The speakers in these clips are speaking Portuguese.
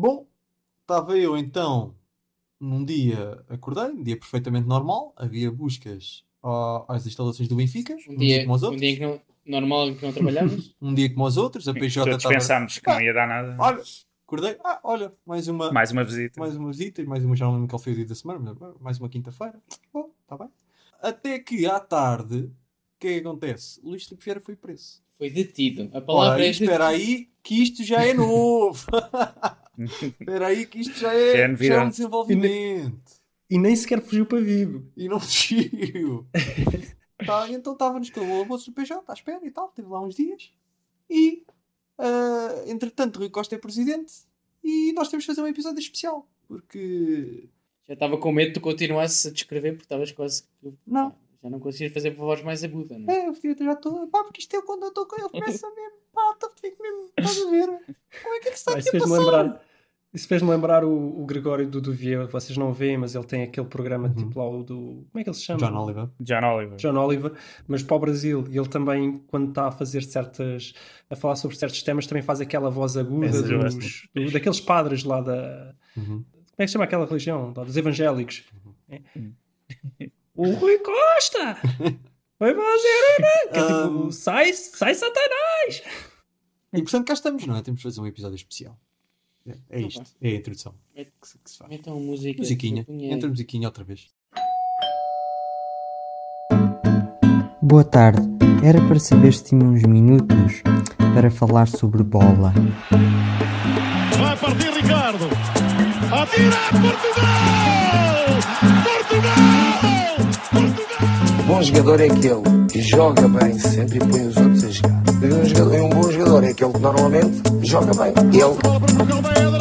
Bom, estava eu então num dia, acordei, um dia perfeitamente normal, havia buscas às instalações do Benfica, Um um dia, dia como os um outros, dia em que não, normal em que não trabalhamos. um dia como os outros, a PJ Todos estava... pensámos que não ia dar nada. Olha, acordei, ah, olha, mais uma, Mais uma visita. mais uma visita, mais uma, já não lembro qual foi o dia da semana, mas ah, mais uma quinta-feira. Bom, está bem. Até que à tarde, o que é que acontece? Luís Filipe Vieira foi preso. Foi detido. A Ora, palavra aí, é detido. espera aí que isto já é novo. espera aí que isto já Já é é, já é um desenvolvimento. E nem sequer fugiu para Vigo. E não fugiu. tá, então estávamos com o almoço do PJ à espera e tal, teve lá uns dias. E, ah, entretanto, Rui Costa é presidente e nós temos de fazer um episódio especial. Porque, Já estava com medo de tu continuasses a descrever porque estavas quase. não, Já não conseguias fazer a voz mais aguda, não é? é, eu já estou, pá, porque isto é quando eu estou com ele, começa mesmo, pá, tô- fico mesmo, estás a ver? Como é que é que se está aqui Isso a fez-me passar? lembrar, isso fez-me lembrar o, o Gregório do Duvier. Vocês não veem, mas ele tem aquele programa tipo lá o do. Como é que ele se chama? John Oliver. John Oliver. John Oliver, mas para o Brasil. E ele também, quando está a fazer certas. a falar sobre certos temas, também faz aquela voz aguda eu dos, do- daqueles padres lá da. Uhum. Como é que se chama aquela religião? Dos evangélicos. É. o Rui Costa! Vai fazer, né? Que é tipo, Um, sai, sai Satanás! E portanto cá estamos, não é? Temos de fazer um episódio especial. É, é Então isto, é a introdução É- que se, que se faz. Metam música. Musiquinha, entra musiquinha outra vez. Boa tarde. Era para saber se tinha uns minutos para falar sobre bola. Vai partir Ricardo. Atira Portugal! Portugal! Bom jogador é aquele que joga bem sempre e põe os outros a jogar. E um, jogador- e um bom jogador é aquele que normalmente joga bem. Ele.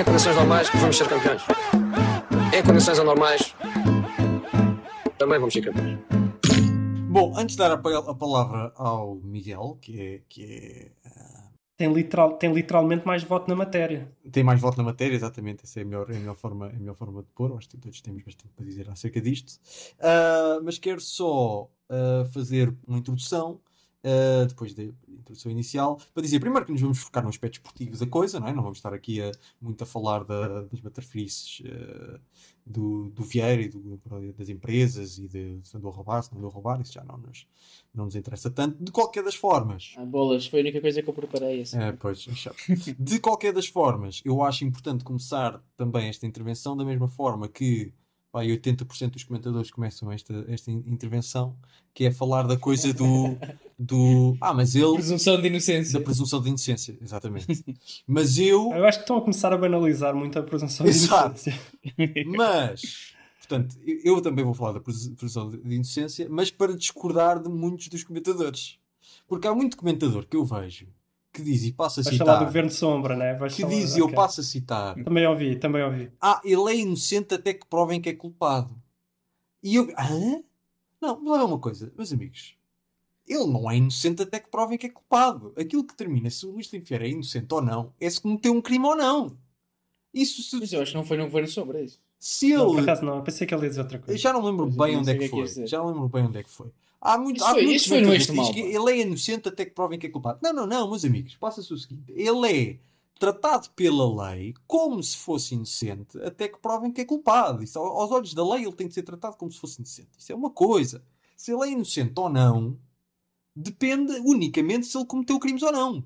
Em condições normais vamos ser campeões. Em condições anormais também vamos ser campeões. Bom, antes de dar a palavra ao Miguel, que é, que é Tem, literal, tem literalmente mais voto na matéria. tem mais voto na matéria, exatamente, essa é a melhor, é a melhor, forma, é a melhor forma de pôr, acho que todos temos bastante para dizer acerca disto. Ah, mas quero só ah, fazer uma introdução, ah, depois da introdução inicial, para dizer primeiro que nos vamos focar no aspecto esportivo da coisa, não é? Não vamos estar aqui a, muito a falar da- das baterfrices do, do Vieira e do- das empresas e de se andou a roubar, se não andou a roubar, isso já não nos, não nos interessa tanto. De qualquer das formas, Ah, bolas, foi a única coisa que eu preparei. Assim. é, pois. De qualquer das formas, eu acho importante começar também esta intervenção da mesma forma que vai, 80% dos comentadores começam esta, esta in- intervenção, que é falar da coisa do. do ah, mas ele. Presunção de inocência. Da presunção de inocência, exatamente. Mas eu. Eu acho que estão a começar a banalizar muito a presunção de Exato. inocência. Mas. Portanto, eu, também vou falar da presu- presunção de de inocência, mas para discordar de muitos dos comentadores. Porque há muito comentador que eu vejo que diz e passa a Vais falar do citar. Governo de Sombra, né? Vais Que falar- diz e eu ok. passo a citar. Também ouvi, também ouvi. Ah, ele é inocente até que provem que é culpado. E eu. Hã? Não, mas olha uma coisa, meus amigos. Ele não é inocente até que provem que é culpado. Aquilo que termina se o Luís Vieira é inocente ou não é se cometeu um crime ou não. Isso se, Mas eu acho que não foi no governo sobre isso. se Não, por ele. acaso não, eu pensei que ele ia dizer outra Eu coisa. já não lembro Mas eu bem não onde é que que é que foi. Já não lembro bem onde é que foi. Há muito, Isso há foi- muitos isso foi no Este Mal, que Ele é inocente até que provem que é culpado. Não, não, não, meus amigos. Passa-se o seguinte. Ele é tratado pela lei como se fosse inocente até que provem que é culpado. Isso, ao- aos olhos da lei ele tem de ser tratado como se fosse inocente. Isso é uma coisa. Se ele é inocente ou não depende unicamente se ele cometeu crimes ou não.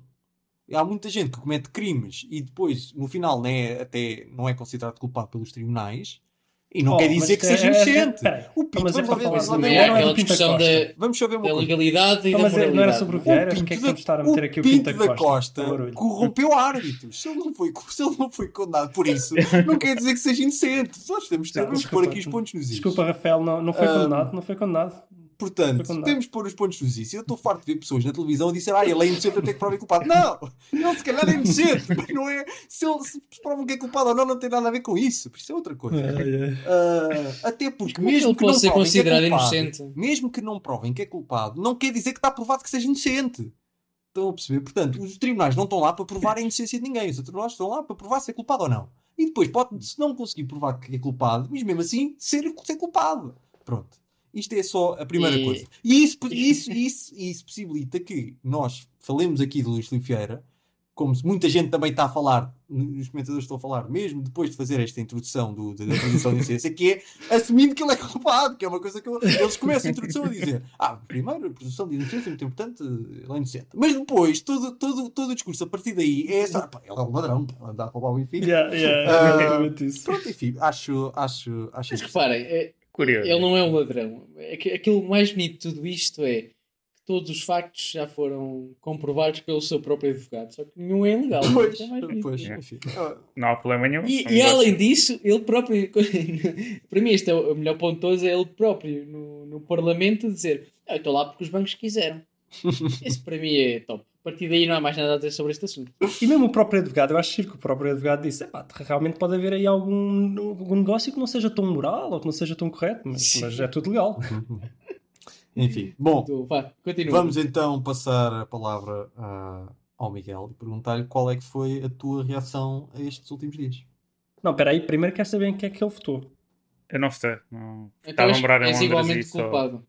Há muita gente que comete crimes e depois, no final, não é, até não é considerado culpado pelos tribunais e não Oh, quer dizer que é- seja é- é- inocente. peraí. O Pinto, Mas é vamos para falar ver. Também é é aquela discussão Costa. da, Vamos só ver uma da legalidade e Não, da mas é- não era moralidade. sobre o O Vieira, porque é que da- vamos estar a meter aqui o Pinto Pinto da Costa? Corrompeu árbitros. Se ele, não foi, se ele não foi condenado por isso, não quer dizer que seja inocente. Nós temos de desculpa. pôr aqui os pontos nos is. Desculpa, Rafael, não, não foi Ah, condenado, não foi condenado. Portanto, de pôr os pontos nos is. Eu estou farto de ver pessoas na televisão a dizer ah, ele é inocente até que prova culpado. Não! Ele se calhar é inocente, mas não é. Se ele se provam que é culpado ou não, não tem nada a ver com isso. Por isso é outra coisa. Ah, até porque é que mesmo que não pode ser provem que é considerado culpado, inocente? mesmo que não provem que é culpado, não quer dizer que está provado que seja inocente. Estão a perceber? Portanto, os tribunais não estão lá para provar a inocência de ninguém. Os tribunais estão lá para provar se é culpado ou não. E depois pode, se não conseguir provar que é culpado, mas mesmo assim ser, ser culpado. Pronto. Isto é só a primeira E- coisa. E isso, isso, isso, isso possibilita que nós falemos aqui do Luís Filipe Vieira, como muita gente também está a falar, os comentadores estão a falar, mesmo depois de fazer esta introdução do, da, da produção de ciência, que é assumindo que ele é culpado, que é uma coisa que eu- eles começam a introdução a dizer: Ah, primeiro, a produção de inocência é muito importante, ele é inocente. Mas depois, todo, todo, todo o discurso a partir daí é só: pá, ele é um ladrão, pá, anda a roubar o Benfica. Yeah, yeah, Ah, isso. Pronto, enfim, acho, acho, acho Mas reparem, é- Curioso. ele não é um ladrão. É Aquilo mais bonito de tudo isto é que todos os factos já foram comprovados pelo seu próprio advogado. Só que nenhum é ilegal. Pois, é pois, É. enfim. Ah, Não há problema nenhum. E, e além disso, ele próprio, para mim, este é o melhor ponto de todos, é ele próprio no, no Parlamento dizer: "Ah, Eu estou lá porque os bancos quiseram. Esse para mim é top. A partir daí não há mais nada a dizer sobre este assunto. E mesmo o próprio advogado, eu acho que o próprio advogado disse: "Epá, realmente pode haver aí algum, algum negócio que não seja tão moral ou que não seja tão correto, mas, mas é tudo legal. Enfim, bom, Então, vá, vamos então passar a palavra ah, ao Miguel e perguntar-lhe qual é que foi a tua reação a estes últimos dias. Não, espera aí, primeiro quero saber em que é que ele votou. Eu não votei. Não... Então Estava a és, morar em Londres igualmente só- culpado.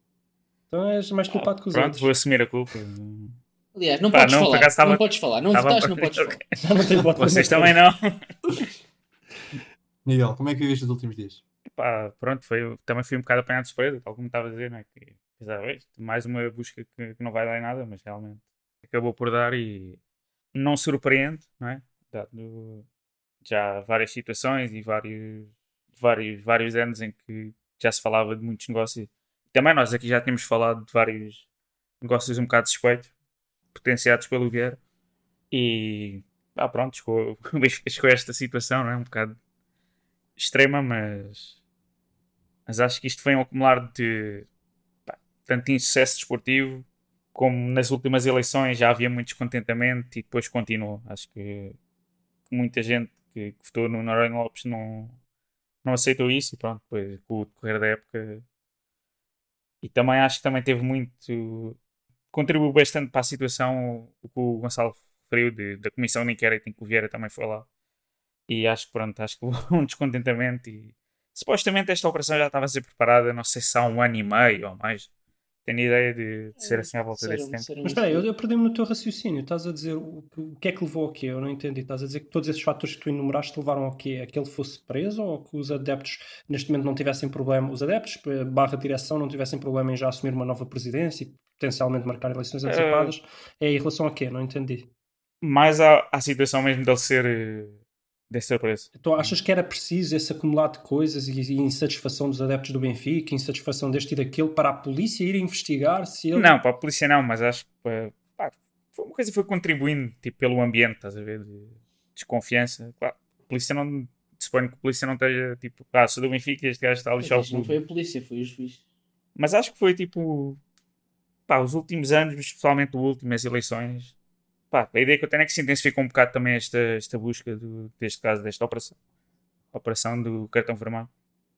Então és mais culpado que os Pronto, outros. vou assumir a culpa. Aliás, não Pá, podes não, falar. acaso estava- Não podes falar. Não estava- votaste, não podes falar. Não tenho voto Vocês também não. Miguel, como é que viveste os últimos dias? Pá, pronto, foi, também fui um bocado apanhado de surpresa, tal como estava a dizer, não é? Que, apesar, "Ué, mais uma busca que, que não vai dar em nada, mas realmente acabou por dar e não surpreende, não é? Dado já várias situações e vários, vários, vários anos em que já se falava de muitos negócios. Também nós aqui já tínhamos falado de vários negócios um bocado suspeitos, potenciados pelo Vieira. E ah, pronto, chegou, chegou esta situação, não é? Um bocado extrema, mas, mas acho que isto foi um acumular de pá, tanto insucesso desportivo como nas últimas eleições já havia muito descontentamento e depois continuou. Acho que muita gente que, que votou no Noronha Lopes não, não aceitou isso e pronto, depois com o decorrer da época e também acho que também teve muito contribuiu bastante para a situação o que o Gonçalo referiu da comissão de inquérito em que o Vieira também foi lá e acho que pronto, acho que um descontentamento e supostamente esta operação já estava a ser preparada, não sei se há um ano e meio ou mais. Tenho ideia de, de ser assim à volta desse tempo. Mas espera aí, eu, eu perdi-me no teu raciocínio. Estás a dizer o, o que é que levou ao quê? Eu não entendi. Estás a dizer que todos esses fatores que tu enumeraste levaram ao quê? A que ele fosse preso ou que os adeptos neste momento não tivessem problema, os adeptos eh, barra direção não tivessem problema em já assumir uma nova presidência e potencialmente marcar eleições antecipadas? É em relação a quê? Não entendi. Mais à, à situação mesmo dele ser eh, ser preso. Tu achas que era preciso esse acumulado de coisas e, e insatisfação dos adeptos do Benfica, insatisfação deste e daquele, para a polícia ir investigar se ele. Não, para a polícia não, mas acho que pá, pá, foi uma coisa que foi contribuindo tipo, pelo ambiente, estás a ver? De desconfiança. Claro, a polícia não. Suponho que a polícia não esteja tipo, ah, sou do Benfica, este gajo está a lixar o isto não clube. foi a polícia, foi o juiz. Mas acho que foi tipo. Pá, os últimos anos, especialmente o último, as eleições. Pá, a ideia que eu tenho é que se intensificou um bocado também esta, esta busca do, deste caso, desta operação. A operação do cartão vermelho.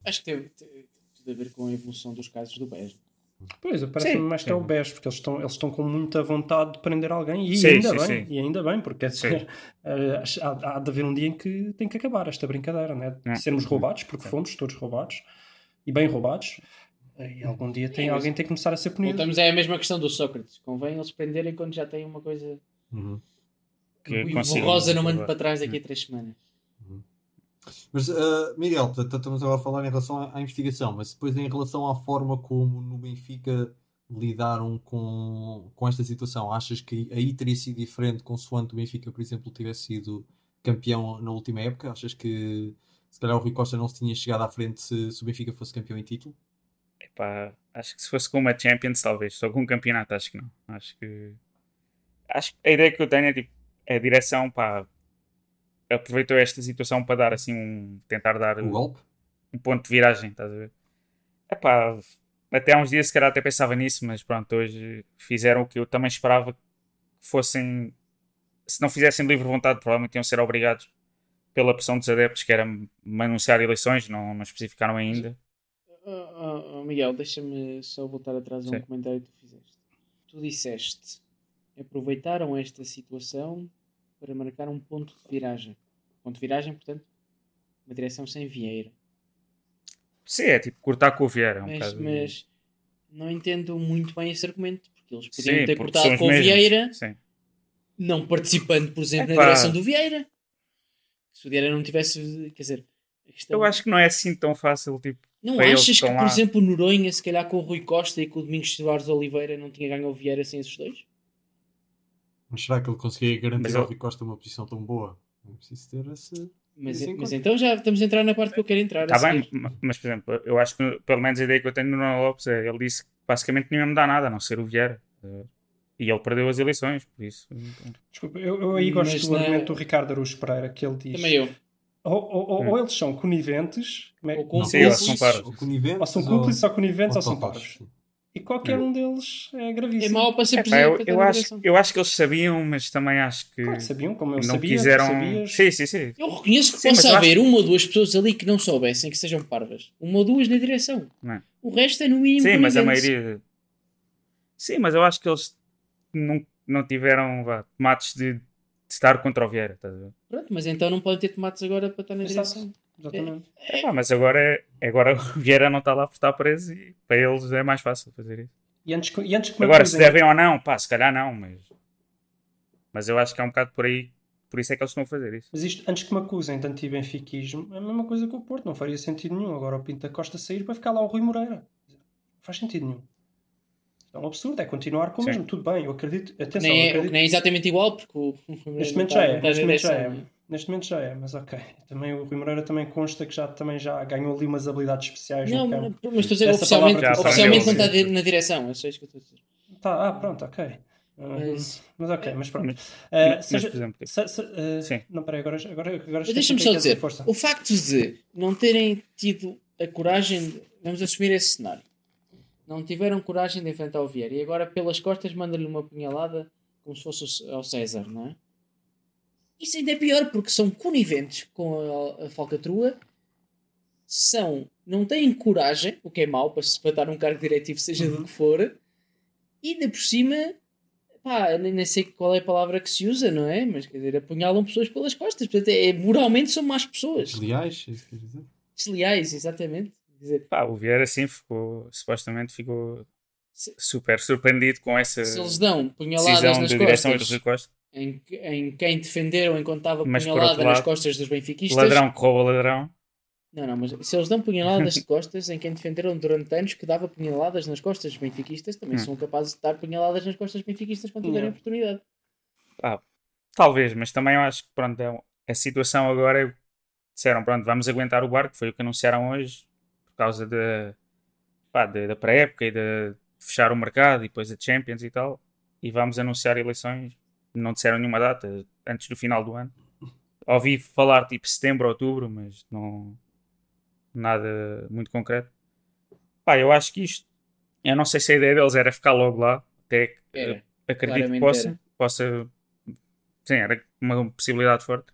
Acho que teve, teve tudo a ver com a evolução dos casos do BES. Pois, parece-me mais que é o. BES, porque eles estão, eles estão com muita vontade de prender alguém e Sim, ainda sim, bem, sim. e ainda bem, porque dizer, eh, há, há de haver um dia em que tem que acabar esta brincadeira, né? de É. sermos roubados, porque fomos todos roubados e bem roubados, e algum dia tem, É, alguém tem que começar a ser punido. Voltamos é a mesma questão do Sócrates. Convém eles prenderem quando já têm uma coisa Uhum. Que o consigam Rosa não manda para trás daqui a três semanas. Mas, ah, Miguel, estamos agora a falar em relação à, à investigação, mas depois em relação à forma como no Benfica lidaram com, com esta situação, achas que aí teria sido diferente consoante o Benfica, por exemplo, tivesse sido campeão na última época? Achas que se calhar o Rui Costa não se tinha chegado à frente se, se o Benfica fosse campeão em título? Epá, acho que se fosse com uma Champions, talvez. Só com um campeonato, acho que não. Acho que. Acho que a ideia que eu tenho é tipo. A direção, pá. Aproveitou esta situação para dar assim um. Tentar dar O golpe? um ponto de viragem, estás a ver? Epá, até há uns dias se calhar até pensava nisso, mas pronto, hoje fizeram o que eu também esperava que fossem. Se não fizessem de livre vontade, provavelmente iam ser obrigados pela pressão dos adeptos, que era me anunciar eleições, não, não especificaram ainda. Oh, oh, oh, Miguel, deixa-me só voltar atrás a um Sim. comentário que tu fizeste. Tu disseste aproveitaram esta situação para marcar um ponto de viragem. Ponto de viragem, portanto, uma direção sem Vieira. Sim, é tipo cortar com o Vieira. É um Mas, mas não entendo muito bem esse argumento, porque eles podiam Sim, ter cortado com o. Vieira, Sim. não participando, por exemplo, Epá. na direção do Vieira. Se o Vieira não tivesse, quer dizer, questão- Eu acho que não é assim tão fácil, tipo, não achas que, estão por exemplo, o Noronha, se calhar com o Rui Costa e com o Domingos Soares Oliveira, não tinha ganho o Vieira sem esses dois? Mas será que ele conseguia garantir Mas ao eu- Rui Costa uma posição tão boa? Não é preciso ter esse. Mas, em mas então já estamos a entrar na parte que eu quero entrar. Está bem, mas por exemplo, eu acho que pelo menos a ideia que eu tenho no Nuno Lopes é ele disse que basicamente não ia mudar nada, a não ser o Vieira. Eh, E ele perdeu as eleições, por isso. Desculpa, eu, eu aí gosto Mas do na- argumento do Ricardo Araújo Pereira, que ele diz: Também eu. ou, ou- ou- Hum. ou eles são coniventes, como é- Ou cúmplices. Eles são parvos. Ou coniventes, ou são cúmplices ou coniventes ou são totais, parvos. sim. E qualquer um deles é É gravíssimo. mau para ser presidente. eu, eu acho, eu acho que eles sabiam, mas também acho que Claro que sabiam, como eu não sabia, quiseram. Sim, sim, sim. Eu reconheço que Sim, possa eu acho- haver uma ou duas pessoas ali que não soubessem que sejam parvas. Uma ou duas na direção. Não é? O resto é no mínimo. Sim, mas a maioria. Sim, mas eu acho que eles não, não tiveram vá, tomates de, de estar contra o Vieira, estás a ver? Pronto, mas então não podem ter tomates agora para estar na Exato. direção. Exatamente. Epá, mas agora, é, agora o Vieira não está lá por estar preso e para eles é mais fácil fazer isso. E antes, e antes Agora, se devem ou não, pá, se calhar não, mas. Mas eu acho que é um bocado por aí. Por isso é que eles estão a fazer isso. Mas isto, antes que me acusem de anti-benfiquismo, é a mesma coisa que o Porto, não faria sentido nenhum. Agora o Pinto da Costa sair para ficar lá o Rui Moreira. Não faz sentido nenhum. É um absurdo, é continuar com o mesmo. Tudo bem, eu acredito. Atenção, Nem é, acredito. nem é exatamente igual, porque o. Neste momento já é, neste momento já é. Neste momento já é, mas ok. Também o Rui Moreira também consta que já, também já ganhou ali umas habilidades especiais Não, no mas campo. mas estou a dizer, Essa oficialmente, palavra oficialmente não está de- na direção. É só isso que eu estou a dizer. Tá, ah, pronto, ok. Mas- mas ok, mas pronto. Mas, Ah, mas, seja- por exemplo, se- se- ah, Sim. Não, peraí, agora, agora, agora Deixa-me só é é dizer, força. o facto de não terem tido a coragem, de, vamos assumir esse cenário, não tiveram coragem de enfrentar o Vieira e agora pelas costas manda-lhe uma punhalada como se fosse ao César, não é? Isso ainda é pior porque são coniventes com a, a falcatrua, são, não têm coragem, o que é mau para se para estar num cargo diretivo, seja do que for, e ainda por cima, pá, nem, nem sei qual é a palavra que se usa, não é? Mas quer dizer, apunhalam pessoas pelas costas, portanto, é, moralmente são más pessoas. Desleais, é isso que quer dizer? Desleais, exatamente. Quer dizer, pá, o Vieira sim ficou, supostamente ficou Se- super surpreendido com essa se eles dão punhaladas nas de direção do costas Costa. Em, em quem defenderam enquanto estava Mas, punhalada outro nas lado, costas dos benfiquistas. Ladrão que rouba ladrão. Não, não, mas se eles dão punhaladas de costas em quem defenderam durante anos que dava punhaladas nas costas dos benfiquistas, também Hum. são capazes de dar punhaladas nas costas dos benfiquistas quando tiverem Yeah. oportunidade. Pá, talvez, mas também eu acho que pronto, é a situação agora é, disseram, pronto, vamos aguentar o barco, foi o que anunciaram hoje, por causa da, pá, da, da pré-época e de fechar o mercado e depois a Champions e tal, e vamos anunciar eleições, não disseram nenhuma data, antes do final do ano. Ouvi falar tipo setembro, outubro, mas não nada muito concreto. Pá, eu acho que isto, eu não sei se a ideia deles era ficar logo lá, até Era. acredito que possa, era. possa sim, era uma possibilidade forte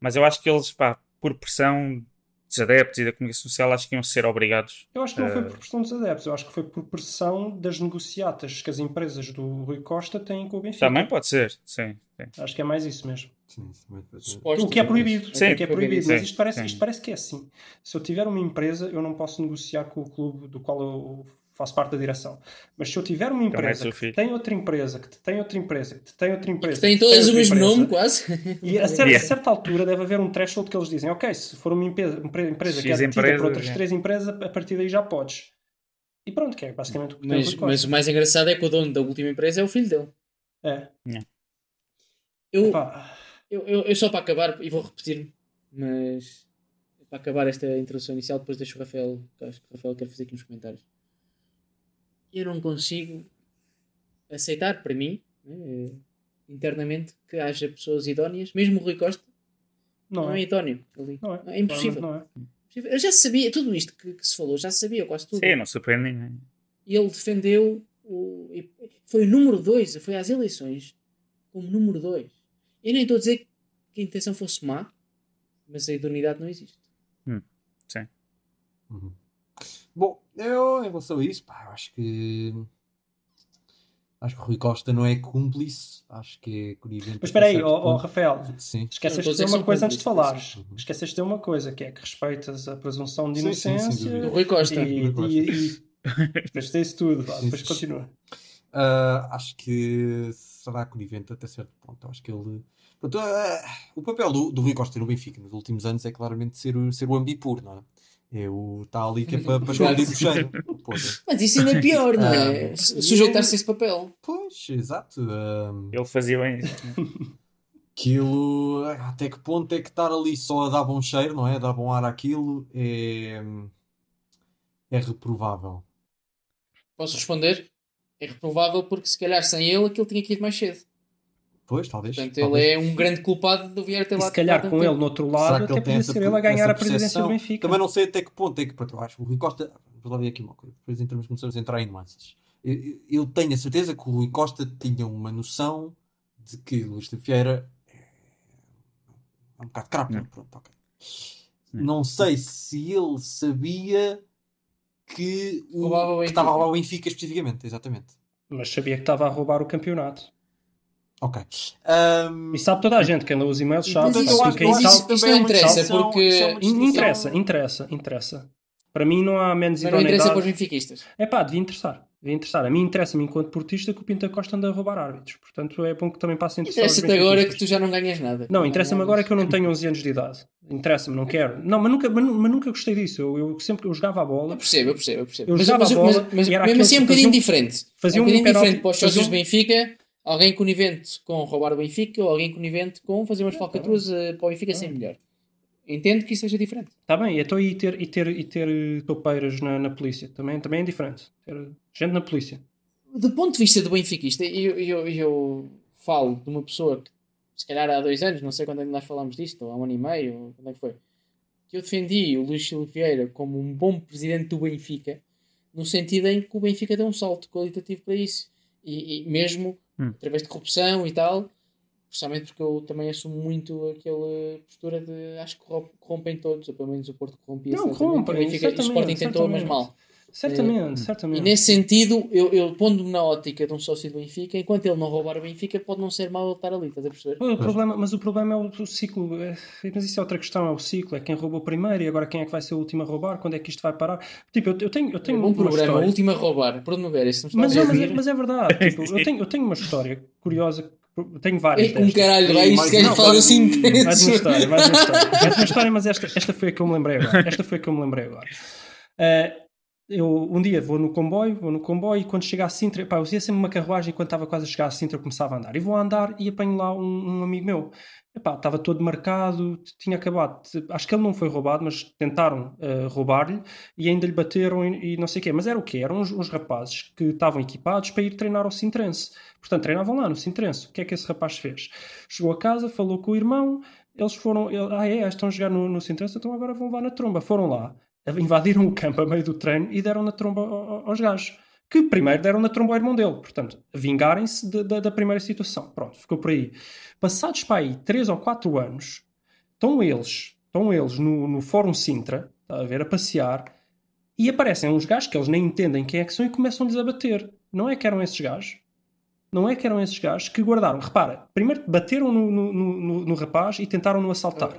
mas eu acho que eles, pá, por pressão dos adeptos e da comunicação social, acho que iam ser obrigados. Eu acho que não foi Eh, por pressão dos adeptos, eu acho que foi por pressão das negociatas que as empresas do Rui Costa têm com o Benfica. Também pode ser, sim. sim. Acho que é mais isso mesmo. Sim. O que é proibido. Sim, o que é proibido. sim, Mas isto parece, isto parece que é assim. Se eu tiver uma empresa, eu não posso negociar com o clube do qual eu faço parte da direção. Mas se eu tiver uma Então é empresa que tem outra empresa, que tem outra empresa, que tem outra empresa, Que tem todas o mesmo nome, quase. E a certa, Yeah. a certa altura deve haver um threshold que eles dizem, ok, se for uma empresa, empre- empresa que é detida por outras yeah. três empresas, a partir daí já podes. E pronto, que é basicamente o que Mas, mas o mais engraçado é que o dono da última empresa é o filho dele. É. Eu, eu, eu, eu só para acabar, e vou repetir-me, mas para acabar esta introdução inicial, depois deixo o Rafael, que acho que o Rafael quer fazer aqui nos comentários. Eu não consigo aceitar para mim, né, internamente, que haja pessoas idóneas, mesmo o Rui Costa, não, não, é é. idóneo ali. Não é. É impossível. Não é. Eu já sabia, tudo isto que, que se falou, já sabia quase tudo. Sim, não surpreende ninguém. E ele defendeu o. Foi o número 2, foi às eleições como número 2. Eu nem estou a dizer que a intenção fosse má, mas a idoneidade não existe. Uhum. Bom, eu em relação a isso, pá, eu acho que. Acho que o Rui Costa não é cúmplice, acho que é conivente. Mas espera aí, ó, ponto. Rafael, Sim. Esqueceste de que uma coisa antes de falares. Uhum. Esqueceste de dizer uma coisa, que é que respeitas a presunção de Sim, sim, inocência dúvida. O Rui Costa. e, Rui Costa. e- e Depois tem isso tudo, vá, depois continua. Ah, acho que será conivente até certo ponto. Acho que ele. Pronto, ah, o papel do, do Rui Costa no Benfica nos últimos anos é claramente ser, o- ser o ambipur, não é? É o está ali que é para, para esconder o cheiro. Porra. Mas isso ainda é pior, não é? Ah, Sujeitar-se a esse papel. Pois, exato. ah, Ele fazia bem isso. aquilo, até que ponto é que estar ali só a dar bom cheiro, não é? A dar bom ar àquilo é, é reprovável. Posso responder? É reprovável porque se calhar sem ele aquilo tinha que ir mais cedo. Pois, talvez. Portanto, talvez. ele é um grande culpado de Vieira ter lá se calhar com tempo. ele no outro lado, até podia ser ele a ganhar a presidência do? Benfica. Também não sei até que ponto é que, pronto, eu acho que o Rui Costa, vou lá ver aqui uma coisa, depois entramos, começamos a entrar em nuances. Eu, eu- tenho a certeza que o Rui Costa tinha uma noção de que Luís de Vieira é, um bocado Não. pronto, ok. Não. Não sei se ele sabia que, o, o que estava a roubar o Benfica especificamente, exatamente. Mas sabia que estava a roubar o campeonato. Ok. Ahm, E sabe toda a gente, quem lê os e-mails sabe. Mas isso- eu acho- quem eu mas isso- que isso não é interessa, distinção- porque- é distinção- Interessa, interessa, interessa. Para mim não há menos Mas não interessa para os benfiquistas. É pá, devia interessar. Devia interessar. A mim interessa-me enquanto portista que o Pinta Costa anda a roubar árbitros. Portanto é bom que também passe a interessar os Interessa-te agora que benfiquistas. tu já não ganhas nada. Não, interessa-me agora que eu não tenho 11 anos de idade. Interessa-me, não quero. Não, mas nunca, mas, mas nunca gostei disso. Eu, eu sempre eu jogava a Eu bola. percebo, eu percebo, eu percebo. Eu mas, jogava mas, a bola mas- mas era mesmo assim é um que bocadinho um- diferente. fazia é um um bocadinho diferente para os sócios do um- Benfica, alguém conivente com roubar o Benfica ou alguém conivente com fazer umas falcatruas eh, para o Benfica sem melhor. Entendo que isso seja diferente. Está bem, então e ter, e ter, e ter eh, topeiras na, na polícia? Também, também é diferente. Ter gente na polícia. Do ponto de vista do benfiquista, eu, eu, eu falo de uma pessoa que, se calhar há dois anos, não sei quando é que nós falámos disto, ou há um ano e meio, ou quando é que foi, que eu defendi o Luís Silva Vieira como um bom presidente do Benfica, no sentido em que o Benfica deu um salto qualitativo para isso. E, e mesmo Hum. através de corrupção e tal, principalmente porque eu também assumo muito aquela postura de acho que corrom- corrompem todos, ou pelo menos o Porto corrompia Não, corrompem, o certamente, Sporting tentou, mas certamente. mal. Certamente, E nesse sentido, eu, eu pondo-me na ótica de um sócio do Benfica, enquanto ele não roubar o Benfica, pode não ser mau ele estar ali, estás a perceber? O problema, mas o problema é o, o ciclo. é- mas isso é outra questão, é o ciclo. É quem roubou primeiro e agora quem é que vai ser o último a roubar? Quando é que isto vai parar? Tipo, eu, eu tenho, eu tenho um uma programa, história. o último a roubar, por onde me ver, isso não Mas, é- mas, é, mas é verdade. Tipo, eu, tenho, eu tenho uma história curiosa. Tenho várias. É destas. caralho, vai isto mais que fala assim um- Mais uma intenso. história, mais uma história. Mais uma história, mas esta, esta foi a que eu me lembrei agora. Esta foi a que eu me lembrei agora. Eh, eu um dia vou no comboio, vou no comboio e quando chego a Sintra, pá, eu ia sempre uma carruagem quando estava quase a chegar a Sintra eu começava a andar. E vou a andar e apanho lá um, um amigo meu. Epá, estava todo marcado, tinha acabado. Acho que ele não foi roubado, mas tentaram eh, roubar-lhe e ainda lhe bateram e, e não sei o quê. Mas era o quê? Eram uns, uns rapazes que estavam equipados para ir treinar ao Sintrense. Portanto, treinavam lá no Sintrense. O que é que esse rapaz fez? Chegou a casa, falou com o irmão, eles foram. ele- ah, é, estão a jogar no, no Sintrense, então agora vão levar na tromba. Foram lá, invadiram o campo a meio do treino e deram na tromba ao- ao- aos gajos. Que primeiro deram na tromba ao irmão dele. Portanto, vingarem-se de- da- da primeira situação. Pronto, ficou por aí. Passados para aí 3 ou 4 anos, estão eles, estão eles no, no Fórum Sintra, está a ver, a passear, e aparecem uns gajos que eles nem entendem quem é que são e começam-lhes a bater. Não é que eram esses gajos? Não é que eram esses gajos que guardaram. Repara, primeiro bateram no, no, no- no- no rapaz e tentaram-no assaltar.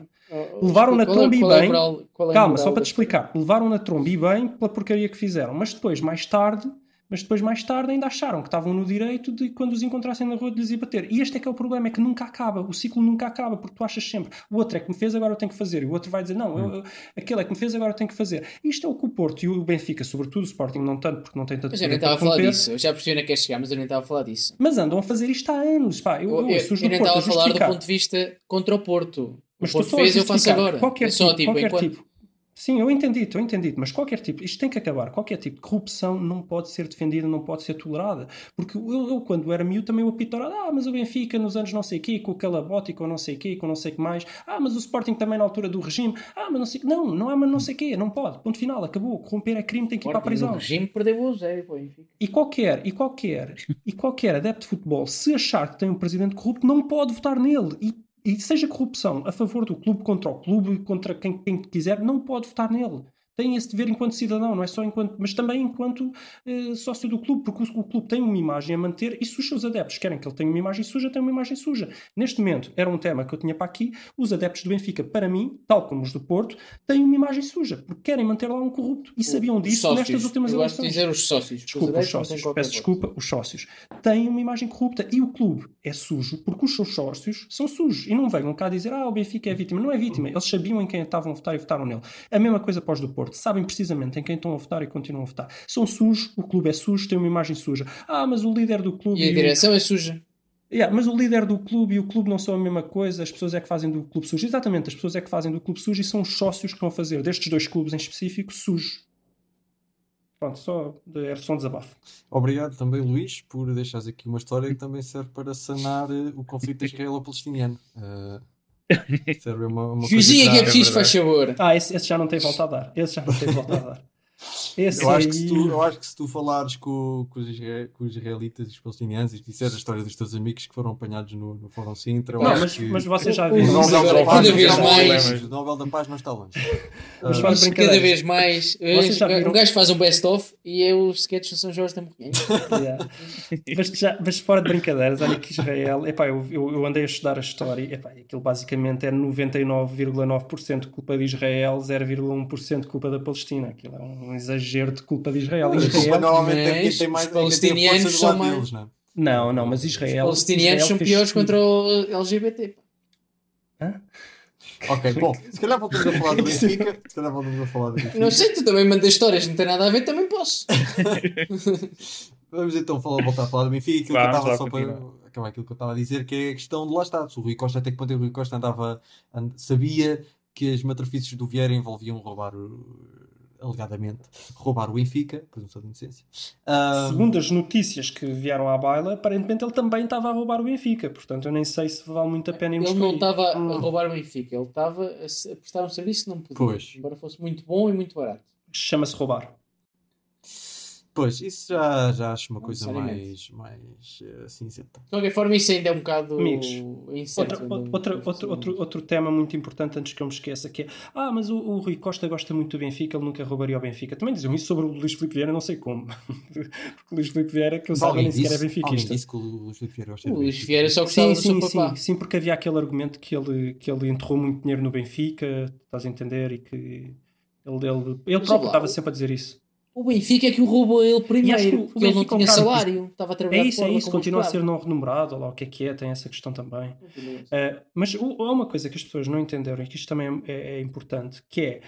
Levaram na é- tromba e é bem. moral- qual é Calma, moral só para te explicar. Levaram na tromba e bem pela porcaria que fizeram. Mas depois, mais tarde, mas depois, mais tarde, ainda acharam que estavam no direito de quando os encontrassem na rua de lhes ir bater. E este é que é o problema, é que nunca acaba. O ciclo nunca acaba, porque tu achas sempre o outro é que me fez, agora eu tenho que fazer. E o outro vai dizer, não, eu- eu- aquele é que me fez, agora eu tenho que fazer. Isto é o que o Porto e o Benfica, sobretudo o Sporting, não tanto, porque não tem tanto Mas eu nem estava a falar disso. Eu já percebi onde é que é chegar, mas eu nem estava a falar disso. Mas andam a fazer isto há anos. Pá, eu, Eu, eu, eu, eu nem estava a falar do ponto de vista contra o Porto. Mas o Porto só fez, eu faço agora. Qualquer é só tipo, tipo, qualquer enquanto... tipo. Sim, eu entendi, estou entendido, mas qualquer tipo, isto tem que acabar. Qualquer tipo de corrupção não pode ser defendida, não pode ser tolerada. Porque eu, eu, quando era miúdo, também o apitorado, ah, mas o Benfica nos anos não sei quê, com o Calabote, com não sei quê, com não sei o que mais, ah, mas o Sporting também na altura do regime, ah, mas não sei Não, não há, mas não sei quê, não pode. Ponto final, acabou. Corromper é crime, tem que ir para a prisão. regime perdeu o pô, Benfica. E qualquer, e qualquer, e qualquer adepto de futebol, se achar que tem um presidente corrupto, não pode votar nele. E, e seja corrupção a favor do clube contra o clube, contra quem, quem quiser, não pode votar nele. Têm esse dever enquanto cidadão, não é só enquanto, mas também enquanto eh, sócio do clube, porque o, o clube tem uma imagem a manter e se os seus adeptos querem que ele tenha uma imagem suja, tem uma imagem suja. Neste momento, era um tema que eu tinha para aqui, os adeptos do Benfica, para mim, tal como os do Porto, têm uma imagem suja, porque querem manter lá um corrupto e sabiam Os disso sócios. nestas últimas Eu eleições. dizer os sócios. Desculpa, os têm sócios, peço voz. desculpa, os sócios têm uma imagem corrupta e o clube é sujo porque os seus sócios são sujos e não venham cá dizer ah, o Benfica é vítima. Não é vítima, eles sabiam em quem estavam a votar e votaram nele. A mesma coisa para os do Porto, sabem precisamente em quem estão a votar e continuam a votar. São sujos, o clube é sujo, tem uma imagem suja. Ah, mas o líder do clube. E a o- direção é suja. Yeah, mas o líder do clube e o clube não são a mesma coisa, as pessoas é que fazem do clube sujo. Exatamente, as pessoas é que fazem do clube sujo e são os sócios que vão fazer destes dois clubes em específico sujo. Pronto, só era só um desabafo. Obrigado também, Luís, por deixares aqui uma história que também serve para sanar eh, o conflito israelo-palestiniano. Eh, serve uma, uma coisa Juizinho aqui é preciso, faz favor. Ah, esse, esse já não tem volta a dar. Esse já não tem volta a dar. Esse Eu acho, que se tu, eu acho que se tu falares com, com, os, com os israelitas e os palestinianos e disseres a história dos teus amigos que foram apanhados no, no Fórum Sintra, eu Não, acho mas, que mas vocês já O- o viram. Mas Nobel da Paz mais- longe. O Nobel da Paz não está longe. Mas Ah, faz cada vez mais. Vocês já Um viram? gajo faz um best-of e é os sketches de São Jorge da Morrinha. Yeah. mas, já- mas fora de brincadeiras, olha que Israel, epá, eu, eu, eu andei a estudar a história, epá, aquilo basicamente é 99,9% culpa de Israel, 0,1% culpa da Palestina. Aquilo é um exagero de culpa de Israel. A culpa Israel normalmente é quem tem mais os palestinianos são mais- deles, não é? não, não, mas Israel. Os palestinianos Israel são piores tudo. contra o LGBT. pá. Ok, bom, se calhar voltamos a falar do Benfica. Se calhar voltamos a falar do Benfica. Não sei, tu também mandas histórias, não tem nada a ver, também posso. Vamos então falar, voltar a falar do Benfica. Aquilo Vamos que eu estava só para acabar aquilo que eu estava a dizer, que é a questão de lá está. O Rui Costa até que ponto é o Rui Costa andava, and- sabia que as matrafices do Vieira envolviam roubar, o- alegadamente, roubar o Benfica, presunção de inocência. Ah, Segundo as notícias que vieram à baila, aparentemente ele também estava a roubar o Benfica. Portanto, eu nem sei se vale muito a pena irmos Ele não estava a roubar o Benfica, ele estava a prestar um serviço que não podia. Pois. Embora fosse muito bom e muito barato. Chama-se roubar. Pois, isso já, já acho uma Não coisa mais, mais eh, cinzenta. De qualquer forma, isso ainda é um bocado Amigos, incerto. Outra, outra, outro, outro, outro tema muito importante antes que eu me esqueça que é ah, mas o, o Rui Costa gosta muito do Benfica, ele nunca roubaria o Benfica. Também diziam isso sobre o Luís Filipe Vieira, não sei como. Porque o Luís Filipe Vieira, que eu Alguém nem sequer é benfiquista. disse que o Luís Filipe Vieira gosta O Luís Benfica. Vieira só gostava Sim, do seu sim, papá. sim, sim, porque havia aquele argumento que ele, que ele enterrou muito dinheiro no Benfica, estás a entender, e que ele, ele, ele próprio estava sempre a dizer isso. O Benfica é que o roubou ele primeiro, o porque ele não Benfica é tinha salário, estava a trabalhar É de isso, é isso, continua a ser não remunerado, lá o que é que é, tem essa questão também. Uh, mas há uma coisa que as pessoas não entenderam e que isto também é, é importante, que é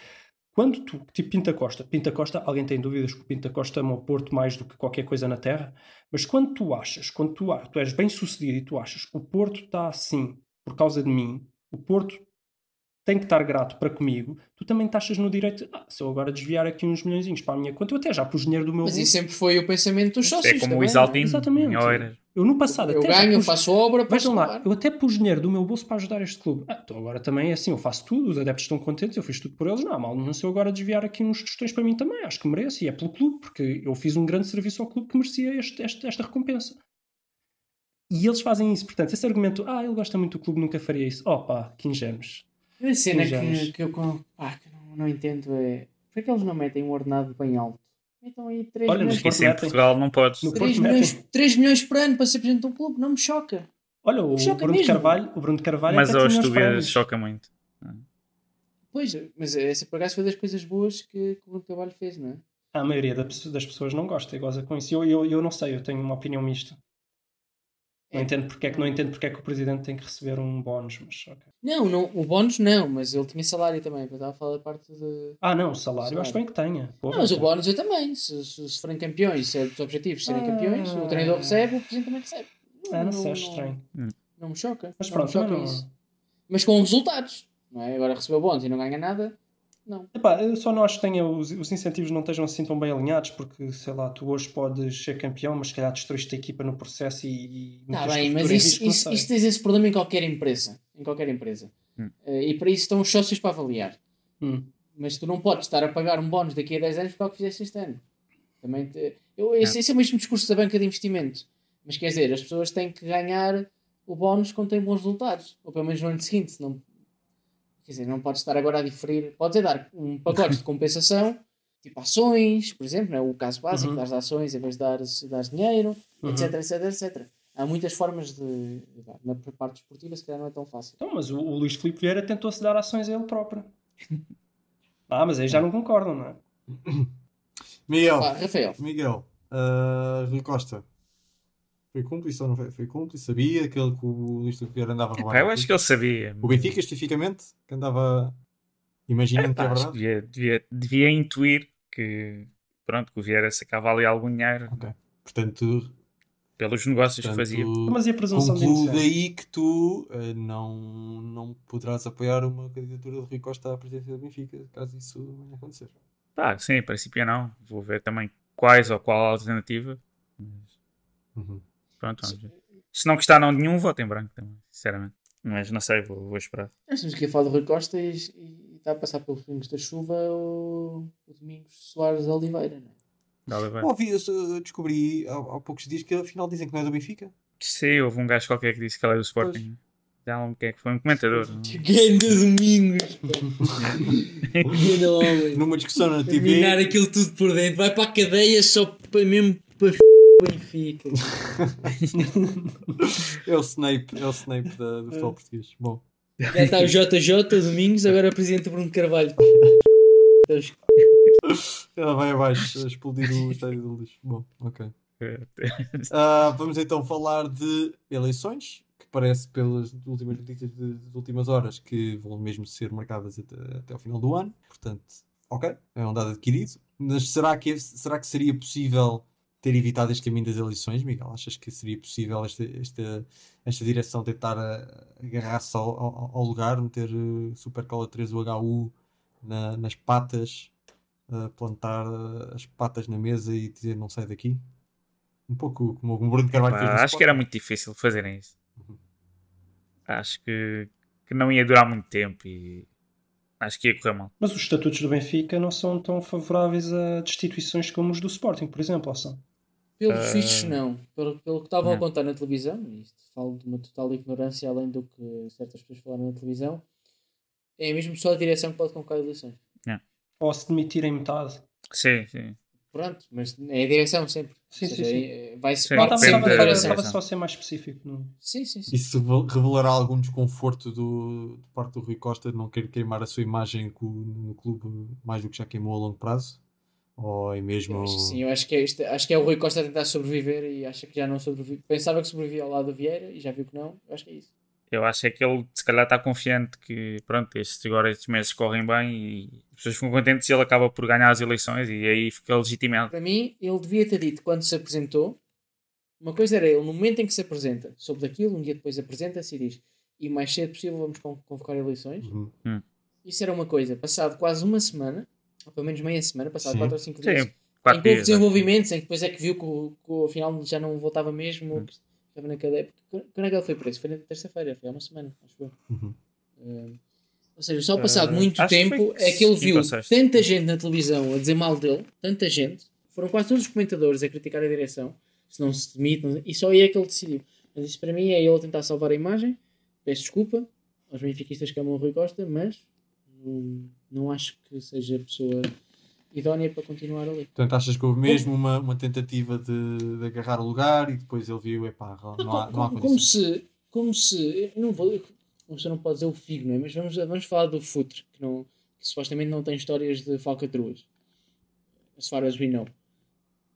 quando tu, tipo Pinta Costa, Pinta Costa, alguém tem dúvidas que o Pinta Costa ama o Porto mais do que qualquer coisa na Terra, mas quando tu achas, quando tu, tu és bem sucedido e tu achas que o Porto está assim por causa de mim, o Porto tem que estar grato para comigo, tu também taxas no direito, ah, se eu agora desviar aqui uns milhões para a minha conta, eu até já pus dinheiro do meu Mas isso sempre foi o pensamento dos sócios. É como o também, Isaltino Exatamente. em Oeiras. Eu no passado Eu até ganho, pus- faço obra, Vejam lá, eu até pus dinheiro do meu bolso para ajudar este clube. Ah, então agora também é assim, eu faço tudo, os adeptos estão contentes, eu fiz tudo por eles. Não, mal, não se eu agora desviar aqui uns tostões para mim também, acho que mereço, e é pelo clube, porque eu fiz um grande serviço ao clube que merecia este- este- esta recompensa. E eles fazem isso, portanto, esse argumento, ah, ele gosta muito do clube, nunca faria isso. Opa, que ingênuos. A cena que, que eu pá, que não, não entendo é por que eles não metem um ordenado bem alto? Então aí 3 Olha, milhões, mas Isso em. Portugal não podes. No dizer. Porto 3 metem. milhões, 3 milhões por ano para ser presidente de um clube, não me choca. Olha, o Choca Bruno, mesmo. Carvalho, o Bruno de Carvalho Mas até aos prémios. choca muito. Pois, mas essa por acaso foi das coisas boas que, que o Bruno Carvalho fez, não é? A maioria das pessoas não gosta e goza com isso. Eu, eu, eu não sei, eu tenho uma opinião mista. Não É. entendo porque é que, não entendo porque é que o presidente tem que receber um bónus, mas ok. Não, não, o bónus não, mas ele tinha salário também. Eu estava a falar da parte de. Ah, não, o salário, Salário. acho bem que tenha. Porra, Não, mas o então. bónus eu também. Se, se, se forem campeões, se é dos objetivos serem Ah. campeões, o treinador recebe, o presidente também recebe. Ah, não sei, acho estranho. Não me choca. Mas não pronto, me choca não- isso. Mas com resultados. Não é? Agora recebeu bónus e não ganha nada. Não. Epá, eu só não acho que tenha os, os incentivos não estejam assim tão bem alinhados, porque sei lá, tu hoje podes ser campeão, mas se calhar destruíste a equipa no processo e, e Está meteste bem, o mas sei. isso tens esse problema em qualquer empresa. Em qualquer empresa. Hum. Eh, e para isso estão os sócios para avaliar. Hum. Mas tu não podes estar a pagar um bónus daqui a 10 anos para o que fizeste este ano. Também te- eu, esse, esse é o mesmo discurso da banca de investimento. Mas quer dizer, as pessoas têm que ganhar o bónus quando têm bons resultados. Ou pelo menos no ano seguinte. Não... Quer dizer, não podes estar agora a diferir. Podes é dar um pacote de compensação, tipo ações, por exemplo, né? o caso básico, Uhum. das ações em vez de dar, dinheiro, Uhum. etc, etc, etc. Há muitas formas de. Na parte esportiva, se calhar não é tão fácil. Então, mas o, o Luís Filipe Vieira tentou-se dar ações a ele próprio. Ah, mas aí já não concordam, não é? Miguel, Rafael, Miguel, uh, Rui Costa. Foi cúmplice ou não foi? Foi cúmplice? Sabia aquele que o Luís Filipe Vieira andava a roubar? Eu acho que ele sabia. O Benfica, especificamente, que andava imaginando que é acho que verdade. devia, devia, devia intuir que, pronto, que o Vieira sacava ali algum dinheiro Ok. Portanto, pelos negócios que portanto fazia. Mas e a presunção de inocência? daí que tu eh, não, não poderás apoiar uma candidatura de Rui Costa à presidência do Benfica, caso isso venha a acontecer. Pá, sim, em princípio não. Vou ver também quais ou qual a alternativa. Mas, Uhum. Pronto, vamos ver. Se não gostar não de nenhum, voto em branco também, sinceramente. Mas não sei, vou, vou esperar. nós temos aqui a falar do Rui Costa e, e está a passar pelos pingos da chuva o, o Domingos Soares de Oliveira, não é? Dá-lhe bem. Ouvi, eu descobri há, há poucos dias que afinal dizem que não é do Benfica. Sim, houve um gajo qualquer que disse que ele é do Sporting. Já não quem é que foi um comentador. não? Ganda Domingos, pá. Ganda homem. Numa discussão na TV. Terminar aquilo tudo por dentro. Vai para a cadeia só para mesmo para Benfica. É o Snape, é o Snape da, do futebol português. Bom, Já está o JJ Domingos, agora presidente Bruno Carvalho. Ela vai abaixo explodir o estádio do lixo. Bom, ok. Ah, vamos então falar de eleições, que parece pelas últimas notícias de- das últimas horas que vão mesmo ser marcadas até, até ao final do ano. Portanto, ok, é um dado adquirido. Mas será que, será que seria possível ter evitado este caminho das eleições, Miguel? Achas que seria possível esta, esta, esta direção tentar agarrar-se ao, ao- ao lugar, meter uh, Supercola 3 o HU na- nas patas, ah, plantar ah, as patas na mesa e dizer não sai daqui? Um pouco como o Bruno Carvalho fez no Pá, acho que era muito difícil fazerem isso. Uhum. Acho que, que não ia durar muito tempo e acho que ia correr mal. Mas os estatutos do Benfica não são tão favoráveis a destituições como os do Sporting, por exemplo, ou são? Pelo fixe, não. Pelo, pelo que estavam a contar na televisão, e isto falo de uma total ignorância além do que certas pessoas falaram na televisão, é mesmo só a direção que pode convocar eleições. Ou se demitirem metade. Sim, sim. Pronto, mas é a direção sempre. Sim, seja, sim. é- Vai se Sim, da estava só a ser mais específico. Não? Sim, sim, sim. Isso revel- revelará algum desconforto do, de parte do Rui Costa de não querer queimar a sua imagem no clube mais do que já queimou a longo prazo? Ou é mesmo. Eu acho que sim, eu acho que, é isto, acho que é o Rui Costa a tentar sobreviver e acha que já não sobrevive. Pensava que sobrevivia ao lado do Vieira e já viu que não. Eu acho que é isso. Eu acho é que ele se calhar está confiante que pronto, estes, agora estes meses correm bem e as pessoas ficam contentes e ele acaba por ganhar as eleições e aí fica legitimado. Para mim, ele devia ter dito quando se apresentou. Uma coisa era ele, no momento em que se apresenta, soube daquilo, um dia depois apresenta-se e diz: E mais cedo possível vamos con- convocar eleições. Uhum. Isso era uma coisa. Passado quase uma semana, pelo menos meia semana, passado Sim. 4 ou 5 dias, Sim, em quatro que houve dias. desenvolvimentos, em que depois é que viu que, o- que o- afinal já não voltava mesmo, Hum. que estava na cadeia. Quando é que ele foi preso? Foi na terça-feira, foi há uma semana, acho eu. Uhum. Eh, ou seja, só passado Eh, muito que tempo foi é que ele viu tanta gente na televisão a dizer mal dele, tanta gente, foram quase todos os comentadores a criticar a direção, se não se demite, não- e só aí é que ele decidiu. Mas isso para mim é ele a tentar salvar a imagem. Peço desculpa aos benfiquistas que amam o Rui Costa, mas não, não acho que seja a pessoa idónea para continuar ali. Portanto, achas que houve mesmo uma, uma tentativa de, de agarrar o lugar e depois ele viu, epá, não há, Não, não há como, como se, como se, eu não vou, você não pode dizer o Figo, não é? Mas vamos, vamos falar do Futre, que, não, que supostamente não tem histórias de falcatruas. As far as we know.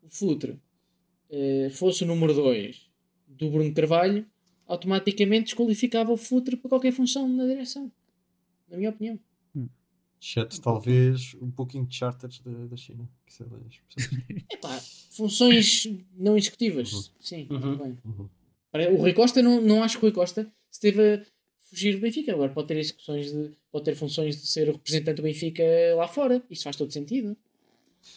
O Futre eh, fosse o número 2 do Bruno Carvalho, automaticamente desqualificava o Futre para qualquer função na direção. Na minha opinião. Exceto talvez um pouquinho de charters da, da China. Que sei lá, as pessoas- Epá, funções não executivas. Uhum. Sim, Uhum. bem. Uhum. O Rui Costa, não, não acho que o Rui Costa esteve a fugir do Benfica. Agora pode ter execuções de, pode ter funções de ser o representante do Benfica lá fora. Isso faz todo sentido.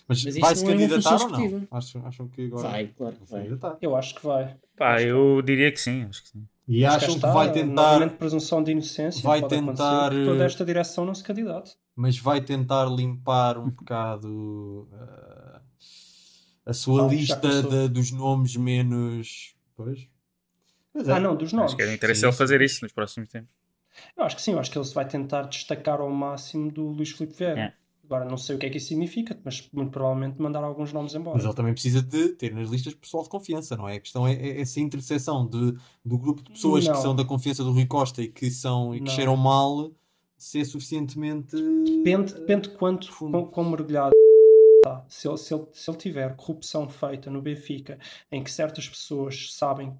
Mas, Mas isso vai-se não é uma candidatar função ou não? executiva. Acham, acham que agora Vai, claro que vai se vai. candidatar? Eu acho que vai. Pá, eu diria que sim, acho que sim. E acham que está, vai tentar, Novamente, presunção de inocência. vai tentar, que toda eh, esta direção não se candidate. Mas vai tentar limpar um bocado ah, a sua já lista de- dos nomes menos. Pois. É. Ah, não, dos nomes. Acho que era interesse Sim, ele sim. fazer isso nos próximos tempos. Eu acho que sim, eu acho que ele se vai tentar destacar ao máximo do Luís Filipe Vieira. É. Agora não sei o que é que isso significa, mas muito provavelmente mandar alguns nomes embora. Mas ele também precisa de ter nas listas pessoal de confiança, não é? A questão é, é essa interseção de, do grupo de pessoas Não. que são da confiança do Rui Costa e que, são, e que Não. cheiram mal ser suficientemente. Depende, depende de quanto, quão, quão mergulhado está. Se ele, se, ele, se ele tiver corrupção feita no Benfica, em que certas pessoas sabem,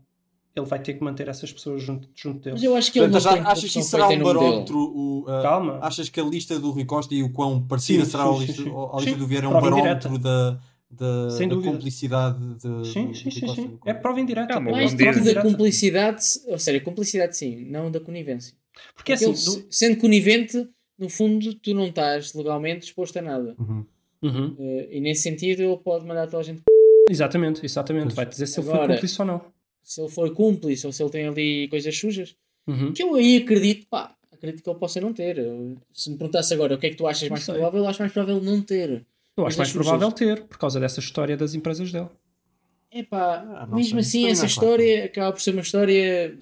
ele vai ter que manter essas pessoas junto, junto dele. Mas eu acho que ele Portanto, não já- tem achas que isso será um barómetro? o, uh, Calma. Achas que a lista do Rui Costa e o quão parecida Sim, será sim, a lista, sim. a lista Sim, do Vieira é um prova barómetro indireta. da, da, Sem da cumplicidade de, Sim, sim, sim, sim. É prova indireta. Calma, Mais Bom do que da cumplicidade, ou seja, cumplicidade sim, não da conivência. Porque Porque assim, ele, do- se- sendo conivente, no fundo, tu não estás legalmente exposto a nada. Uhum. Uhum. Eh, e nesse sentido, ele pode mandar toda a gente. Exatamente, exatamente. Vai dizer se ele foi cúmplice ou não. Se ele for cúmplice ou se ele tem ali coisas sujas, Uhum. que eu aí acredito, pá, acredito que ele possa não ter. Se me perguntasse agora o que é que tu achas mais provável, eu acho mais provável não ter. Eu acho mais provável ter, por causa dessa história das empresas dele. É pá, Ah, mesmo sei. assim, Também essa é claro. história acaba por ser uma história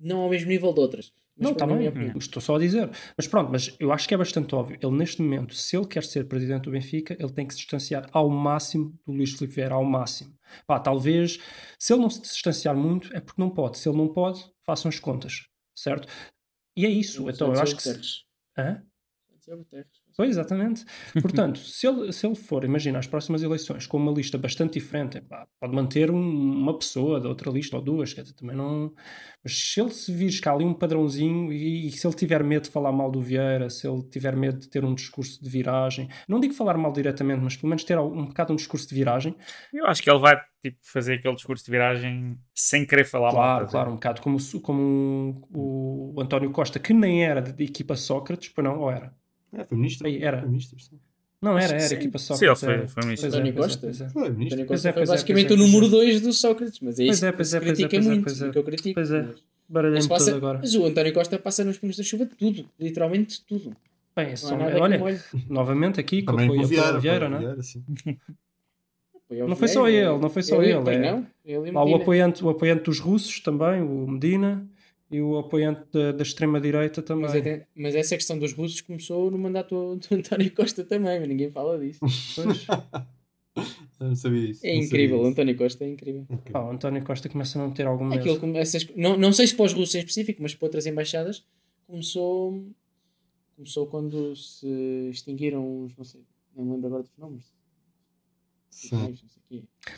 não ao mesmo nível de outras. Mas Não, está bem, é estou só a dizer. Mas pronto, mas eu acho que é bastante óbvio. Ele, neste momento, se ele quer ser presidente do Benfica, ele tem que se distanciar ao máximo do Luís Filipe Vieira, ao máximo. Pá, talvez, se ele não se distanciar muito, é porque não pode. Se ele não pode, façam as contas, certo? E é isso. Então, eu acho que. Se... Hã? Pois, exatamente. Portanto, se ele, se ele for, imagina, às próximas eleições com uma lista bastante diferente, pá, pode manter um- uma pessoa da outra lista ou duas, quer dizer, também não. Mas se ele se vir há ali um padrãozinho e, e se ele tiver medo de falar mal do Vieira, se ele tiver medo de ter um discurso de viragem, não digo falar mal diretamente, mas pelo menos ter um bocado um discurso de viragem, Eu acho que ele vai tipo, fazer aquele discurso de viragem sem querer falar mal. claro, a ver? claro, um bocado como, como o, o António Costa, que nem era de equipa Sócrates, pois não, ou era? É, foi era. Foi ministro, sim. Não era, era sim. equipa Sim, ele Sócrates. foi- era. foi ministro. Pois é, é, Costa? é. Foi Costa é, foi pois é, basicamente é, o número é. 2 do Sócrates, mas é Pois isso é, que pois é, pois é, critica pois é, muito, pois é. que eu critico. Pois é. Mas, Baralhei-me mas todo agora. mas o António Costa passa nos pingos da chuva de tudo, literalmente tudo. Bem, é só, olha, novamente aqui, com apoio o a Vieira. Vieira, não é? Sim. Foi Não foi só ele, não foi só ele, é- não, ele o apoiante, o apoiante dos russos também, o Medina, e o apoiante da, da extrema-direita também. Mas, até- mas essa questão dos russos começou no mandato do António Costa também, mas ninguém fala disso. Pois. Não sabia isso. É incrível, o sabia António Costa é incrível. isso. Ok. Pá, o António Costa começa a não ter algum medo. Aquilo, essas- não, não sei se para os russos em específico, mas para outras embaixadas, começou, começou quando se extinguiram os, não sei, não me lembro agora dos nomes. Sim.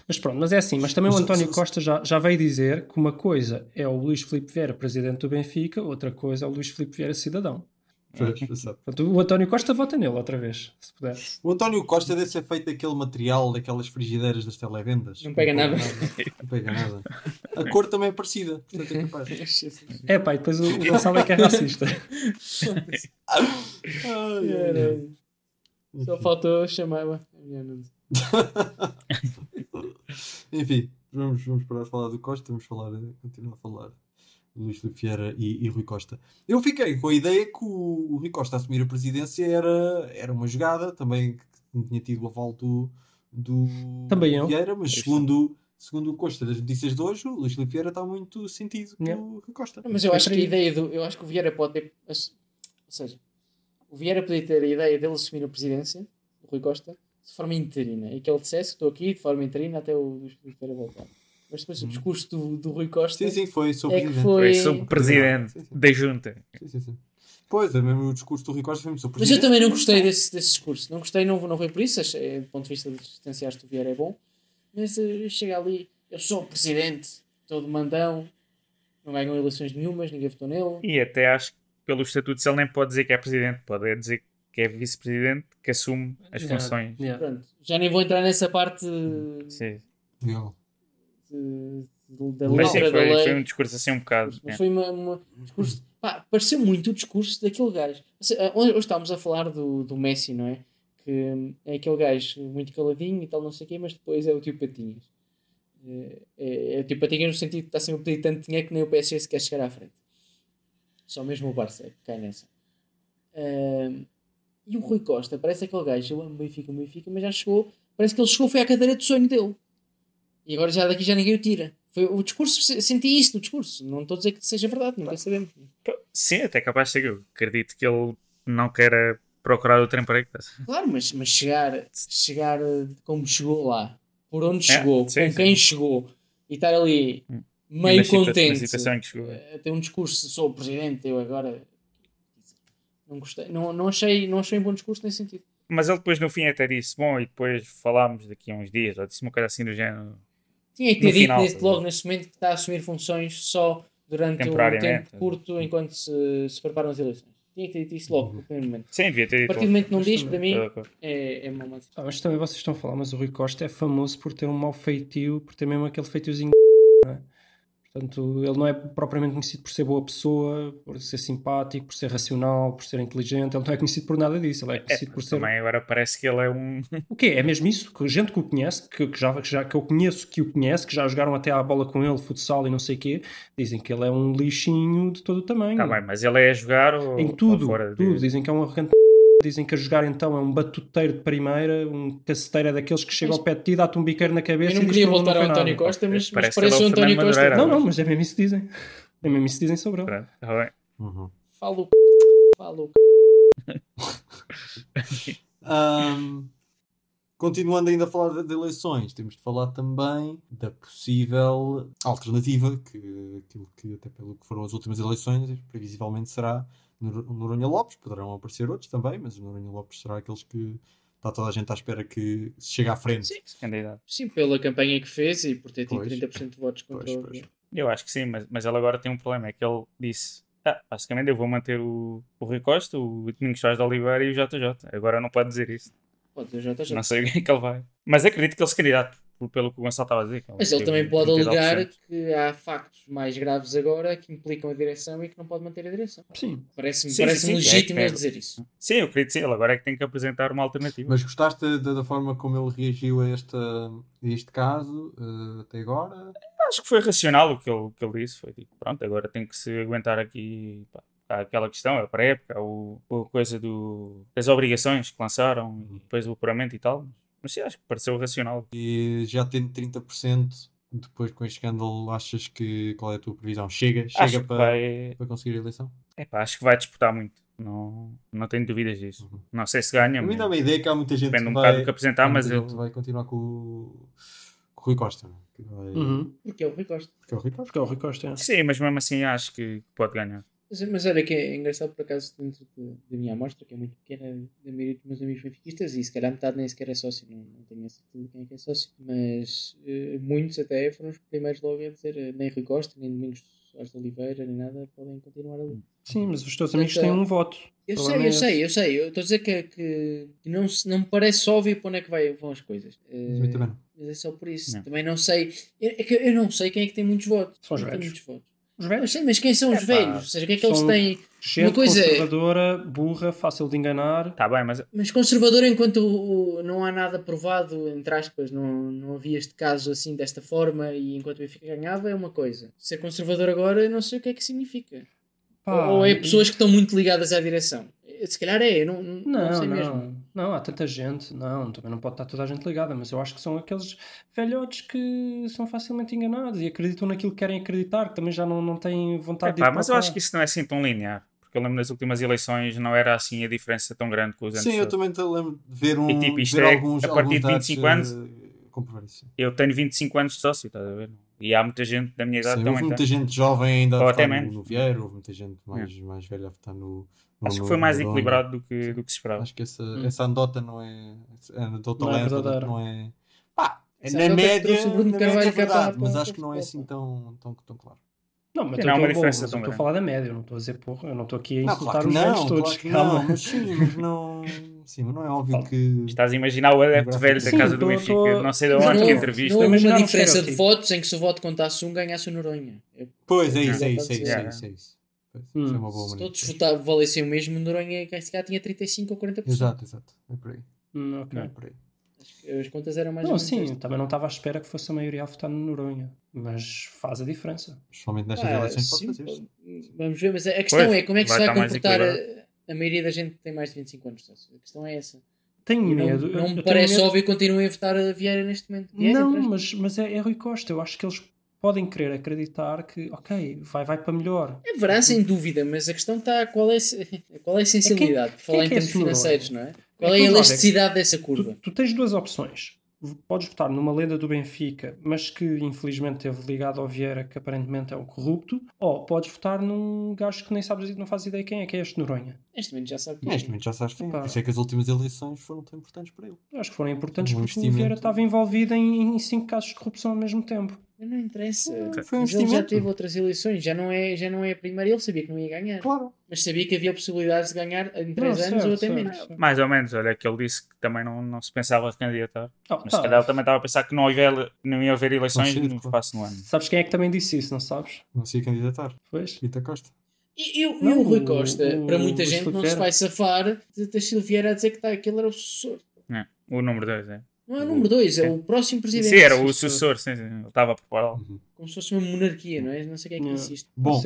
Mas pronto, mas é assim, mas também o António Costa já, já veio dizer que uma coisa é o Luís Filipe Vieira, presidente do Benfica, outra coisa é o Luís Filipe Vieira, cidadão. Pois. Portanto, o António Costa vota nele outra vez, se puder. O António Costa deve ser feito daquele material, daquelas frigideiras das televendas. Não pega nada. Não pega nada. A cor também é parecida, é capaz. É pá, e depois o, o Gonçalo é que é racista. Ai. Só faltou chamar. Enfim, vamos, vamos parar de falar do Costa, vamos falar, continuar a falar do Luís Filipe Vieira e, e Rui Costa. Eu fiquei com a ideia que o, o Rui Costa assumir a presidência era, era uma jogada, também que não tinha tido o aval do, do Também eu. Vieira, mas segundo, segundo o Costa das notícias de hoje, o Luís Filipe Vieira está muito sentido com Yeah. o Rui Costa. Mas eu acho que a ideia do. Eu acho que o Vieira pode ter. Ou seja, o Vieira podia ter a ideia dele assumir a presidência, o Rui Costa, de forma interina. E que ele dissesse: estou aqui de forma interina até o Vieira voltar. Mas depois o discurso do, do Rui Costa. Sim, sim, foi sobre É que presidente. foi- Foi sou presidente Sim, sim. da junta. Sim, sim, sim. Pois, é mesmo o discurso do Rui Costa foi muito sobre Mas eu presidente. também não gostei desse, desse discurso. Não gostei, não, não foi por isso. Achei, do ponto de vista de distanciar-te do Vieira é bom. Mas eh, chega ali, eu sou o presidente, todo mandão, não ganham eleições nenhumas, ninguém votou nele. E até acho que pelo estatuto ele nem pode dizer que é presidente, pode é dizer que é vice-presidente que assume as Yeah, funções. yeah. Pronto, já nem vou entrar nessa parte Sim. Legal. de- de- da Mas sim, letra da foi, lei. foi um discurso assim um bocado. Mas é. foi uma, uma- um discurso. Pá, pareceu muito o discurso daquele gajo. Seja, Hoje estávamos a falar do, do Messi, não é? Que hum, é aquele gajo muito caladinho e tal, não sei o quê, mas depois é o tio Patinhas. É, é, é o tio Patinhas no sentido de está sempre a pedir tanto dinheiro que nem o PSG se quer chegar à frente. Só mesmo o Barça é que cai nessa. Hum, e o Rui Costa parece aquele gajo, eu amo Benfica, Benfica, mas já chegou, parece que ele chegou, foi à cadeira de sonho dele. E agora já daqui já ninguém o tira. Foi, o discurso, se- senti isso no discurso. Não estou a dizer que seja verdade, nunca sabemos. Sim, até capaz de ser. Eu acredito que ele não queira procurar outro emprego. ver? Claro, mas, mas chegar, chegar eh, como chegou lá, por onde É, chegou, sim, com sim. quem chegou e estar ali Hum. meio contente a ter um discurso sou o presidente, eu agora não gostei, não, não, achei, não achei um bom discurso nesse sentido. Mas ele depois no fim até disse: Bom, e depois falámos daqui a uns dias, ou disse uma coisa assim do género. Tinha que No ter dito tá logo neste momento que está a assumir funções só durante um tempo curto enquanto se, se preparam as eleições. Tinha que ter dito isso logo no primeiro momento. Sim, devia ter A dito. partir do momento que não diz, para mim, é, é uma má decisão. Ah, mas também vocês estão a falar, mas o Rui Costa é famoso por ter um mau feitio, por ter mesmo aquele feitiozinho. Não é? Portanto, ele não é propriamente conhecido por ser boa pessoa, por ser simpático, por ser racional, por ser inteligente. Ele não é conhecido por nada disso. Ele é É, conhecido por ser. também agora parece que ele é um. O quê? É mesmo isso? Que gente que o conhece, que, que já, que já que eu conheço que o conhece, que já jogaram até à bola com ele, futsal e não sei o quê, dizem que ele é um lixinho de todo o tamanho. Tá bem, mas ele é a jogar ou, Em ou tudo, fora? de- tudo. Dizem que é um arrogante. Dizem que a jogar então é um batuteiro de primeira, um caceteiro é daqueles que chega Mas- ao pé de ti, dá-te um biqueiro na cabeça Eu não e queria que voltar ao António nada. Costa, mas, mas Parece parece ele é o o António Fernando Costa. Madureira. Não, não, mas é mesmo isso que dizem. É mesmo isso que dizem sobre ele. Pronto, tá bem. Uhum. Falo, falo. Ahm, continuando ainda a falar de, de eleições, temos de falar também da possível alternativa, que aquilo que até pelo que foram as últimas eleições, previsivelmente será Noronha Lopes, poderão aparecer outros também, mas o Noronha Lopes será aqueles que está toda a gente à espera que se chegue à frente. Sim, candidato. sim, pela campanha que fez e por ter tido Pois. 30% de votos contra Pois, o pois. Eu acho que sim, mas, mas ele agora tem um problema. É que ele disse: ah, basicamente eu vou manter o, o Rui Costa, o Domingos Soares de Oliveira e o JJ. Agora não pode dizer isso. Pode ser o JJ. Não sei o que é que ele vai. Mas acredito que ele se candidato, pelo que o Gonçalo estava a dizer. que Mas ele teve também pode 32%. alegar que há factos mais graves agora que implicam a direção e que não pode manter a direção. Sim. Parece-me parece sim, legítimo é ele dizer isso. Sim, eu acredito sim. Ele agora é que tem que apresentar uma alternativa. Mas gostaste da, da forma como ele reagiu a, esta, a este caso eh, até agora? Acho que foi racional o que ele, que ele disse. Foi tipo, pronto, agora tem que se aguentar aqui. Pá, há aquela questão, a pré-época, o, a coisa do, das obrigações que lançaram e depois o apuramento e tal. Mas sim, acho que pareceu racional. E já tendo 30%, depois com este escândalo, achas que qual é a tua previsão? Chega? Acho Chega para, vai. para conseguir a eleição? Epá, acho que vai disputar muito. Não, não tenho dúvidas disso. Uhum. Não sei se ganha, A mim mas dá uma ideia que há muita gente depende um vai, bocado do que apresentar, mas ele. vai continuar com o, com o Rui Costa. não é? Que vai, Uhum. Porque é o Rui Costa. Porque é o Rui Costa. Porque é o Rui Costa. é. Sim, mas mesmo assim acho que pode ganhar. Mas, olha que é engraçado por acaso dentro de- da minha amostra, que é muito pequena, da maioria dos meus amigos benfiquistas, e se calhar metade nem sequer é sócio, não, não tenho a certeza de quem é que é sócio, mas eh, muitos até foram os primeiros logo a dizer eh, nem Rui Costa, nem Domingos Soares de Oliveira, nem nada, podem continuar ali. Sim, mas os teus amigos Então- têm um voto. Eu sei, é eu sei, eu sei, eu estou a dizer que, que, que não, não me parece óbvio para onde é que vai, vão as coisas. Eh, Mas eu é só por isso. Não. Também não sei. É que eu não sei quem é que tem muitos votos. São os tem velhos. Os velhos. sei, mas quem são os velhos? Ou seja, o que é que eles têm? Gente coisa é- conservadora, burra, fácil de enganar. Tá bem, mas Mas conservador, enquanto o- o- não há nada provado, entre aspas, não, não havia este caso assim desta forma e enquanto o Benfica ganhava, é uma coisa. Ser conservador agora, eu não sei o que é que significa. Pá, ou é e- pessoas que estão muito ligadas à direção. Se calhar é, eu não, não, não Não, sei não, mesmo. Não, há tanta gente, não, também não pode estar toda a gente ligada, mas eu acho que são aqueles velhotes que são facilmente enganados e acreditam naquilo que querem acreditar, que também já não, não têm vontade de ir Epá, para mas eu cá. acho que isso não é assim tão linear. Porque eu lembro nas últimas eleições não era assim a diferença tão grande com os anos. Sim, eu também te lembro de ver, um, E, tipo, isto ver é alguns, a partir de dados, 25 anos? eh. Eu tenho 25 anos de sócio, estás a ver? E há muita gente da minha idade Sim, também. houve muita tem. gente jovem ainda a votar no, no Vieira, houve muita gente mais, mais velha a votar no Acho que foi mais equilibrado do que, do que se esperava. Acho que essa, Hum. essa anedota não é. A anedota Não é verdadeira. não é. Pá, Essa na que média, na média é verdade, para- mas acho que não é assim tão, tão, tão claro. Não, mas não há uma diferença mas eu tão estou a falar da média, eu não estou a dizer porra, eu não estou aqui a Não, insultar claro que os não, velhos todos, claro calma. não, mas sim, mas não. Sim, mas não é óbvio que. Estás a imaginar o adepto velho da casa do Benfica, não sei de Mas onde, não, que entrevista. não Imaginar uma um diferença de votos em que se o voto contasse um, ganhasse o Noronha. Pois é isso, Não. é isso, é isso, é Hum. É uma boa Se todos votavam, valessem o mesmo, o Noronha se calhar tinha 35 ou 40%. Exato, exato. É por aí. Hum, ok. É por aí. As contas eram mais Não, sim, também não estava à espera que fosse a maioria a votar no Noronha, mas faz a diferença. Principalmente nestas Ah, eleições pode sim, fazer isso. pode- Vamos ver, mas a questão Pois, é como é que se vai comportar a, a maioria da gente que tem mais de 25 anos. A questão é essa. Tenho não, medo. não me parece medo- óbvio que continuem a votar a Vieira neste momento. Vieira, Não, mas, mas é, é Rui Costa. Eu acho que eles podem querer acreditar que, ok, vai, vai para melhor. Haverá sem dúvida, mas a questão está qual é, qual é a sensibilidade, por falar é em é termos financeiros, não é? Qual É é que a elasticidade dessa curva? Tu, tu tens duas opções. Podes votar numa lenda do Benfica, mas que infelizmente teve ligado ao Vieira, que aparentemente é um corrupto, ou podes votar num gajo que nem sabes, não fazes ideia quem é, que é este Noronha. Neste momento já sabe quem é. momento já sabes quem é. Por isso é que as últimas eleições foram tão importantes para ele. Acho que foram importantes Um porque o. Vieira estava envolvido em, em cinco casos de corrupção ao mesmo tempo. Não interessa. Foi um Mas ele já teve outras eleições, já não, é, já não é a primeira. Ele sabia que não ia ganhar, Claro. mas sabia que havia possibilidades de ganhar em 3 Não, anos certo, ou até certo, menos. Mais ou menos, olha, que ele disse que também não, não se pensava candidatar. Oh, Mas tá. se calhar ele também estava a pensar que não, haver, não ia haver eleições Não no espaço do ano. Sabes quem é que também disse isso, não sabes? Não se ia candidatar. Pois? Rita Costa. E, e o- e Não, o Rui o- Costa, o- para muita o gente, não se vai safar de ter Silveira a dizer que, tá, que ele era o sucessor. É, o número 2, é. Não é o número 2, é o próximo presidente. Sim, era o sucessor, sim, sim. Ele estava a prepará-lo. Como se fosse uma monarquia, não é? Não sei o que é que isto. Bom,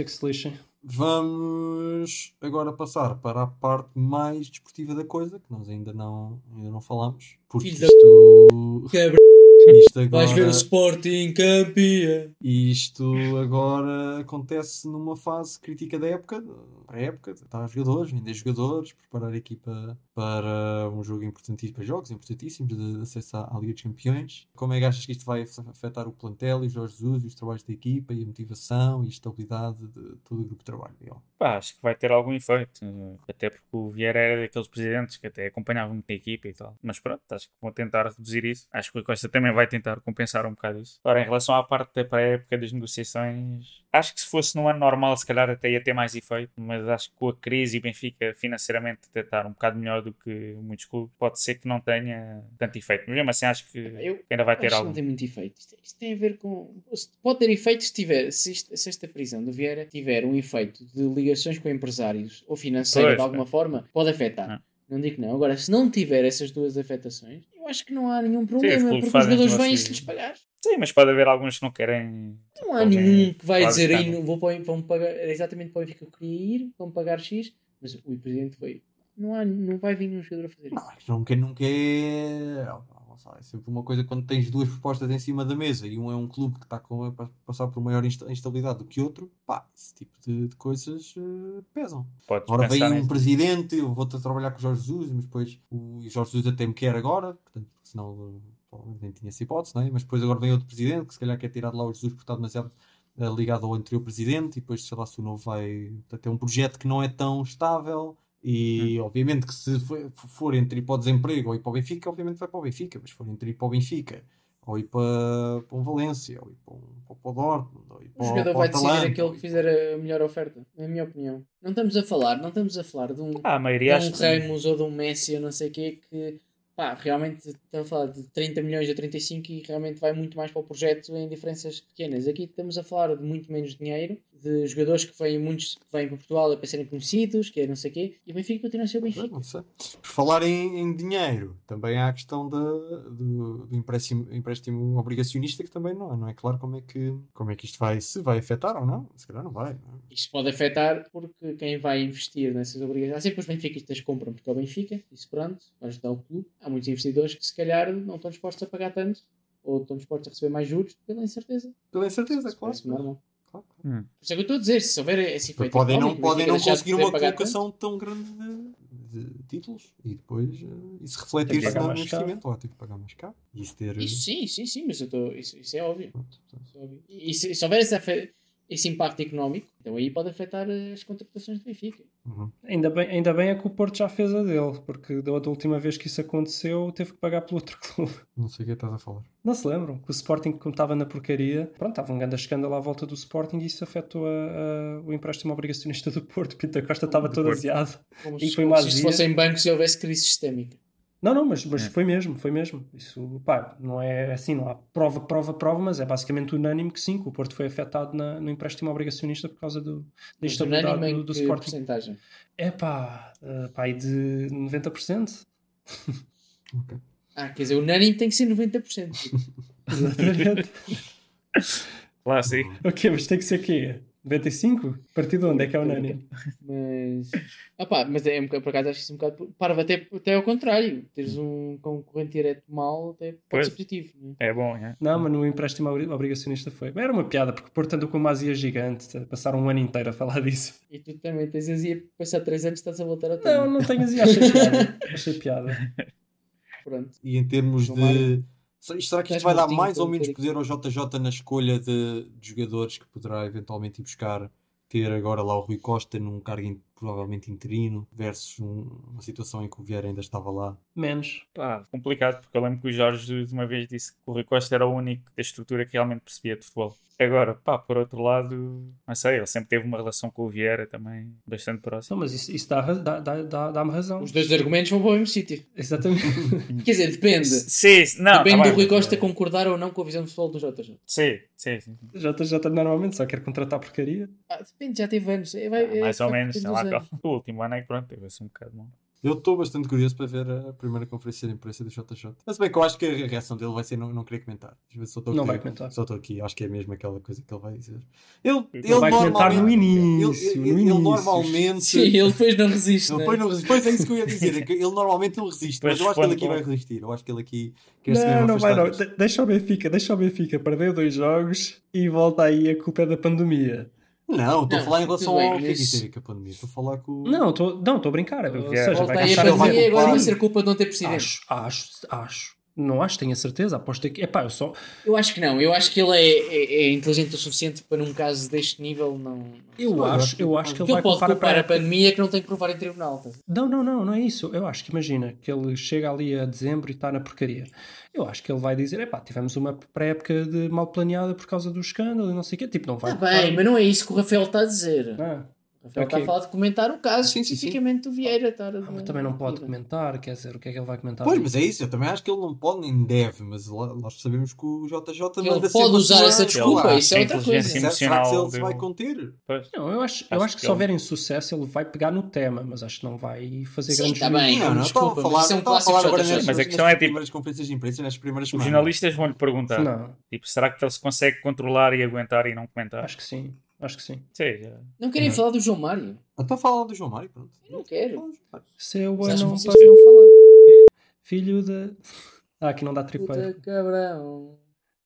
vamos agora passar para a parte mais desportiva da coisa, que nós ainda não, ainda não falamos. Porque Filho da- isto, Quebra, isto agora, vais ver o Sporting campeão. isto agora acontece numa fase crítica da época, pré-época, está jogadores, vender jogadores, preparar a equipa para um jogo importantíssimo, para jogos importantíssimos de acesso à, à Liga dos Campeões. Como é que achas que isto vai afetar o plantel e o Jorge Jesus e os trabalhos da equipa e a motivação e a estabilidade de todo o grupo de trabalho? Pá, acho que vai ter algum efeito. Até porque o Vieira era daqueles presidentes que até acompanhavam muito a equipa e tal. Mas pronto, acho que vão tentar reduzir isso. Acho que o Rui Costa também vai tentar compensar um bocado isso. Agora, em relação à parte da pré-época das negociações, acho que se fosse no ano normal, se calhar até ia ter mais efeito. Mas acho que com a crise e o Benfica financeiramente até estar um bocado melhor do que muitos clubes, pode ser que não tenha tanto efeito. Mas mesmo assim, acho que Eu ainda vai ter algum. não tem muito efeito. Isto, isto tem a ver com. Pode ter efeito se, tiver, se, isto- se esta prisão do Vieira tiver um efeito de ligações com empresários ou financeira Pois, de alguma é. forma, pode afetar. É. Não digo que não. Agora, se não tiver essas duas afetações, eu acho que não há nenhum problema, clubes porque os jogadores vêm e- se lhes pagar. Sim, mas pode haver alguns que não querem. Não há nenhum que vai dizer aí, não vou para, vão pagar, era exatamente para o Benfica que eu queria ir, vão pagar X, mas o presidente foi. Não, há, não vai vir nenhum jogador a fazer isso. Não, nunca, nunca é. Não sei, É sempre uma coisa quando tens duas propostas em cima da mesa e um é um clube que está com, a pa- passar por maior insta- instabilidade do que outro, pá, esse tipo de, de coisas eh, pesam. Podes Agora vem um presidente, eu vou-te a trabalhar com o Jorge Jesus, mas depois o Jorge Jesus até me quer agora, portanto, senão eh, provavelmente nem tinha essa hipótese, não é? mas depois agora vem outro presidente que se calhar quer tirar de lá o Jesus porque está demasiado eh, ligado ao anterior presidente e depois sei lá se o novo vai ter um projeto que não é tão estável e obviamente que se for, for entre ir para o desemprego ou ir para o Benfica, obviamente vai para o Benfica, mas se for entre ir para o Benfica ou ir para, para um Valência ou ir para, um, para o Dortmund ou ir O para, jogador para o vai decidir Atalanta, aquele que fizer a melhor oferta, na minha opinião. Não estamos a falar, não estamos a falar de um, Ah, a de um que Ramos ou de um Messi ou não sei o quê que pá, realmente estamos a falar de 30 milhões a 35 e realmente vai muito mais para o projeto em diferenças pequenas. Aqui estamos a falar de muito menos dinheiro, de jogadores que vêm, muitos que vêm para Portugal a para serem conhecidos, que é não sei o quê, e o Benfica continua a ser o Benfica. Não sei. Por falar em, em dinheiro, também há a questão da, do, do empréstimo, empréstimo obrigacionista que também não, é- não é claro como é, que, como é que isto vai, se vai afetar ou não. Se calhar não vai. não é? Isto pode afetar porque quem vai investir nessas obrigações. Há sempre os benfiquistas que compram porque é o Benfica, isso pronto, vai ajudar o clube. Há muitos investidores que se calhar não estão dispostos a pagar tanto ou estão dispostos a receber mais juros pela incerteza. Pela incerteza, Isso claro. normal. Claro, claro. Hum. Por isso é que eu estou a dizer, se houver esse efeito. Podem não, podem não conseguir uma colocação tão grande de, de títulos e depois eh, isso Tem refletir-se no investimento. Ou ter que pagar mais caro. E isso ter. tanto. Isso sim, sim, sim, mas eu estou. Isso, isso é óbvio. pronto, portanto, Isso é óbvio. E se, se houver esse, esse impacto económico, então aí pode afetar as contratações do Benfica. Uhum. Ainda bem, ainda bem é que o Porto já fez a dele, porque da última vez que isso aconteceu teve que pagar pelo outro clube. Não sei o que estás a falar. Não se lembram? Que o Sporting, como estava na porcaria, pronto, estava um grande escândalo à volta do Sporting e isso afetou a- a- o empréstimo obrigacionista do Porto. Pinta Costa estava Do todo aziado. Como E se, foi como uma se isto azia. fossem bancos e houvesse crise sistémica. Não, não, mas, mas É. foi mesmo, foi mesmo. Isso, pá, não é assim, não há prova, prova, prova, mas é basicamente unânime que sim, que o Porto foi afetado na- no empréstimo obrigacionista por causa do, da instabilidade unânime em do, do que Sporting. porcentagem? É pá, uh, pá, aí de 90%. Ok. Ah, quer dizer, unânime tem que ser 90%. Exatamente. Lá sim. ok, mas tem que ser quê? 95? A partir de onde é que é unânime? Mas. Ah pá, mas é um bocado, por acaso acho isso um bocado. Para até, até ao contrário. Teres um concorrente direto mal até pode Pois. ser positivo. Né? É bom, é. Não, mas no empréstimo obri- obrigacionista foi. Era uma piada, porque portanto com uma azia gigante, passaram um ano inteiro a falar disso. E tu também tens azia passar 3 anos estás a voltar ao tema. Não, não tenho azia, achei piada. Achei piada. Pronto. E em termos João de. Será que isto vai dar mais ou menos poder ao JJ na escolha de, de jogadores que poderá eventualmente ir buscar? Ter agora lá o Rui Costa num cargo provavelmente interino versus um- uma situação em que o Vieira ainda estava lá. Menos. Pá, complicado, porque eu lembro que o Jorge de uma vez disse que o Rui Costa era o único da estrutura que realmente percebia de futebol. Agora, pá, por outro lado, não sei, ele sempre teve uma relação com o Vieira também bastante próxima. Não, mas isso, isso dá, ra- dá, dá, dá, dá-me razão. Os dois argumentos vão para o mesmo sítio. Exatamente. Quer dizer, depende. Sim, sim, não, depende tá do bem, Rui Costa mas- concordar ou não com a visão de futebol do JJ. Sim, sim, sim. JJ normalmente só quer contratar porcaria. Ah, depende, já teve anos. É, vai, é, mais ou facto, menos, sei lá, o último ano é que pronto, teve-se um bocado mal. Eu estou bastante curioso para ver a primeira conferência de imprensa do JJ. Mas bem que eu acho que a reação dele vai ser não, não querer comentar. Estou Não aqui. vai comentar. Só estou aqui, acho que é mesmo aquela coisa que ele vai dizer. Ele, ele, Ele vai comentar no normalmente- início, Ele, no ele- ele início. normalmente. Sim, ele depois não resiste. Ele né? depois não resiste. Pois é isso que eu ia dizer. é ele normalmente não resiste. Mas eu acho que ele aqui vai resistir. Eu acho que ele aqui quer se Não, não vai não. De- Deixa o Benfica, deixa o Benfica perder dois jogos e volta aí a culpa é da pandemia. Não, estou a falar em relação ao que é que ver com a pandemia. Estou a falar com. o- Não, estou não, estou a brincar. Ou Vieira. seja, vai a pandemia, agora vai ser culpa de não ter presidente. Acho, acho, acho. Não acho, tenho a certeza. Aposto que. Epá, eu só. Eu acho que não. Eu acho que ele é, é- é inteligente o suficiente para, num caso deste nível, não. Eu Não, eu acho, eu acho que ele Porque ele vai pode culpar a culpar a pandemia que não tem que provar em tribunal. tá? Não, não, não, não é isso. Eu acho que imagina que ele chega ali a dezembro e está na porcaria. Eu acho que ele vai dizer: epá, tivemos uma pré-época de mal planeada por causa do escândalo e não sei o quê. Tipo, não vai. Está bem, mas não é isso que o Rafael está a dizer. Ah, O Rafael Ok. está a falar de comentar o caso Sim, sim, sim. especificamente do Vieira. Estar a- mas também não pode comentar, quer dizer, o que é que ele vai comentar? Pois, mas é isso. Eu também acho que ele não pode nem deve. Mas nós sabemos que o JJ Ele manda pode sempre a usar sua- essa desculpa, Ele- isso é outra coisa. Será será que emocional ele se vai conter? Pois. Não, eu acho, eu Acho acho que que se ele- houver insucesso ele vai pegar no tema, mas acho que não vai fazer Sim, grandes tá bem. juízos. Não, não, desculpa, mas é um a Mas questão é, tipo, primeiras conferências de imprensa, nas primeiras Os jornalistas vão-lhe perguntar, Não, tipo, será que ele se consegue controlar e aguentar e não comentar? acho que sim. Acho que sim. Sim, já. Não querem falar do João Mário? Estou a falar do João Mário, pronto. Eu não quero. Seu Mas anão vocês pa- não falar. filho da. Ah, aqui não dá tripeiro. Puta cabrão.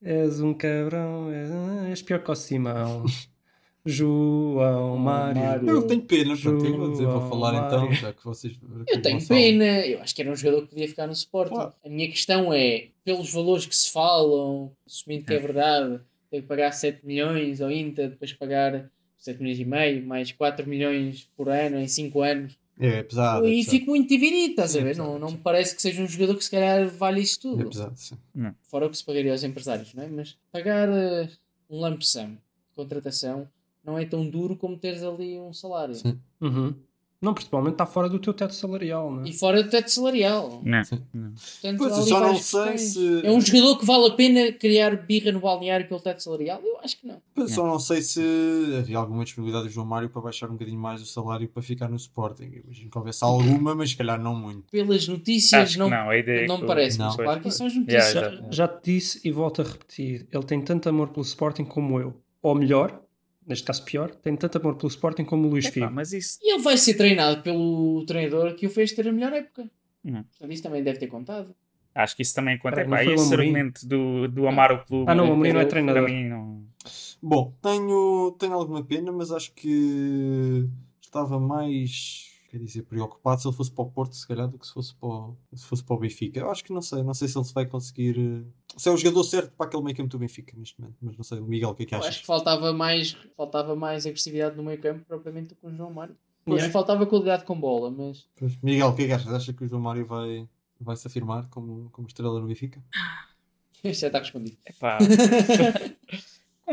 És um cabrão, és, és pior que o Simão. João Mário. Mário. Eu tenho pena, pronto, o que é que eu vou dizer? Vou João falar então, Mário. já que vocês. Eu tenho pena. Eu acho que era um jogador que podia ficar no Sporting. Claro. A minha questão é, pelos valores que se falam, assumindo que é verdade, tem que pagar 7 milhões ao Inter, depois pagar 7 milhões e meio, mais 4 milhões por ano em 5 anos. É, é pesado. é e pesado. fico muito dividido, estás a É ver? pesado, Não, é não me pesado. parece que seja um jogador que se calhar vale isso É tudo. pesado, sim. Fora o que se pagaria aos empresários, não é? Mas pagar eh, um lump sum de contratação não é tão duro como teres ali um salário. Sim. Uhum. Não, principalmente está fora do teu teto salarial, não é? E fora do teto salarial. Não, não. Portanto, Pois, só não sei se- É um jogador que vale a pena criar birra no balneário pelo teto salarial? Eu acho que não. Pois, Só não sei se havia alguma disponibilidade do João Mário para baixar um bocadinho mais o salário para ficar no Sporting. Eu imagino que houvesse alguma, mas se calhar não muito. Pelas notícias, Acho que não, não, a ideia não que me parece. Não. Mas claro que isso são as Yeah, notícias. já- Já, já te disse e volto a repetir: ele tem tanto amor pelo Sporting como eu. Ou melhor, neste caso pior, tem tanto amor pelo Sporting como o Luís Epá, Figo. mas isso E ele vai ser treinado pelo treinador que o fez ter a melhor época. Não. Portanto, isso também deve ter contado. acho que isso também conta. Peraí, Epá, esse argumento do, do amar o clube Ah, não, o Amorim não é treinador. para mim não. Bom, tenho, tenho alguma pena, mas acho que estava mais, quer dizer, preocupado se ele fosse para o Porto, se calhar, do que se fosse para o, se fosse para o Benfica. Eu acho que não sei, não sei se ele se vai conseguir. eh, Se é o jogador certo para aquele meio campo do Benfica neste momento, mas não sei, Miguel, o que é que Eu achas? acho que faltava mais, faltava mais agressividade no meio campo propriamente do que o João Mário. Hoje faltava qualidade com bola, mas Pois, Miguel, o que é que achas? Acha que o João Mário vai, vai se afirmar como, como estrela no Benfica? isto já está respondido. Epá.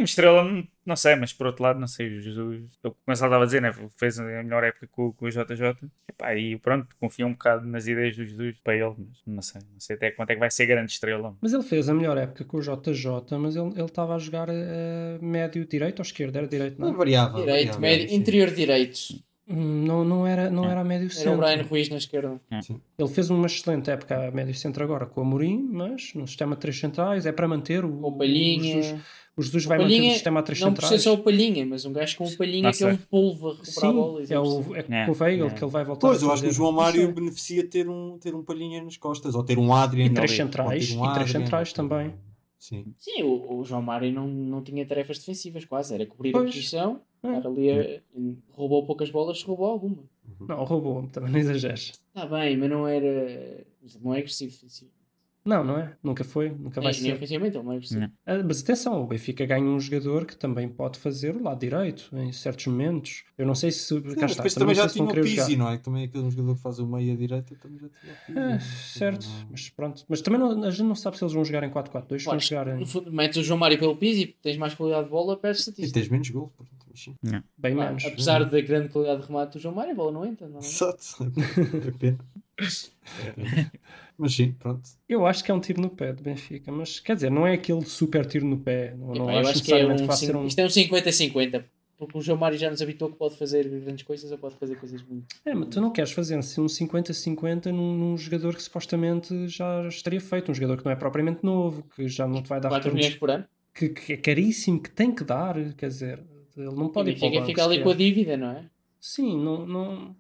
Estrela, não- sei, mas por outro lado, não sei, o Jesus, eu começo a dizer, né? fez a melhor época com, com o JJ. Epá, e pronto, confio um bocado nas ideias do Jesus para ele, mas não sei, não sei até quanto é que vai ser grande estrela. Mas ele fez a melhor época com o JJ, mas ele ele estava a jogar eh, médio direito ou esquerdo? Era direito, Não, não? variava. Direito, variava, médio, sim. interior direito. Hum, Não, não, era, não É. era a médio Era o centro. Brian Ruiz na esquerda. Ele fez uma excelente época a médio centro agora com o Amorim, mas no sistema de três centrais é para manter o. O Palhinha. O Jesus, o Jesus O vai manter Palhinha o sistema a três não precisa centrais. só o Palhinha, mas um gajo com o Palhinha Não que é um polvo a recuperar a bola. Sim, é, o, é É, com o Weigl é. que ele vai voltar Pois, a eu acho que o. João Mário é- beneficia ter um, ter um palhinha nas costas, ou ter um Adrian. E três ali, centrais, um e três centrais também. Sim. Sim, o, o João Mário não, não tinha tarefas defensivas quase, era cobrir a Pois. posição, É. estar ali roubou poucas bolas, roubou alguma. Não, roubou, também não exageres. Está bem, mas não era. Não é agressivo defensivo. Não, não é? Nunca foi, nunca vai Nem, nem ser. ofensivamente, ele não é agressivo. Não. Ah, Mas atenção, o Benfica ganha um jogador que também pode fazer o lado direito em certos momentos. Eu não sei se. Sim, cá mas está, depois também também não já sei se vão tinha o. Pizzi, não é? Que também é aquele jogador que faz o meia direita, também já tinha o Pizzi. É, não é? certo, Não- mas pronto. Mas também não- a gente não sabe se eles vão jogar em 4-4-2, se vão jogar em no fundo, metes o João Mário pelo piso e tens mais qualidade de bola, perdes E estatística. tens menos gol, portanto, mas sim. bem Claro, menos. apesar da grande qualidade de remate do João Mário, a bola não entra. Não é? Exato. É pena. É. Mas sim, pronto. Eu acho que é um tiro no pé do Benfica, mas quer dizer, não é aquele super tiro no pé. Não, não eu acho acho que é necessariamente um, ser um. Isto é um 50-50. Porque o João Mário já nos habituou que pode fazer grandes coisas ou pode fazer coisas muito. É, mas tu não queres fazer assim, um 50-50 num, num jogador que supostamente já estaria feito, um jogador que não é propriamente novo, que já não te vai dar 4 retornos, milhões por ano. que, que é caríssimo, que tem que dar, quer dizer, ele não E pode o ir para o Benfica banco fica ali com a dívida, não é? Sim, não, não,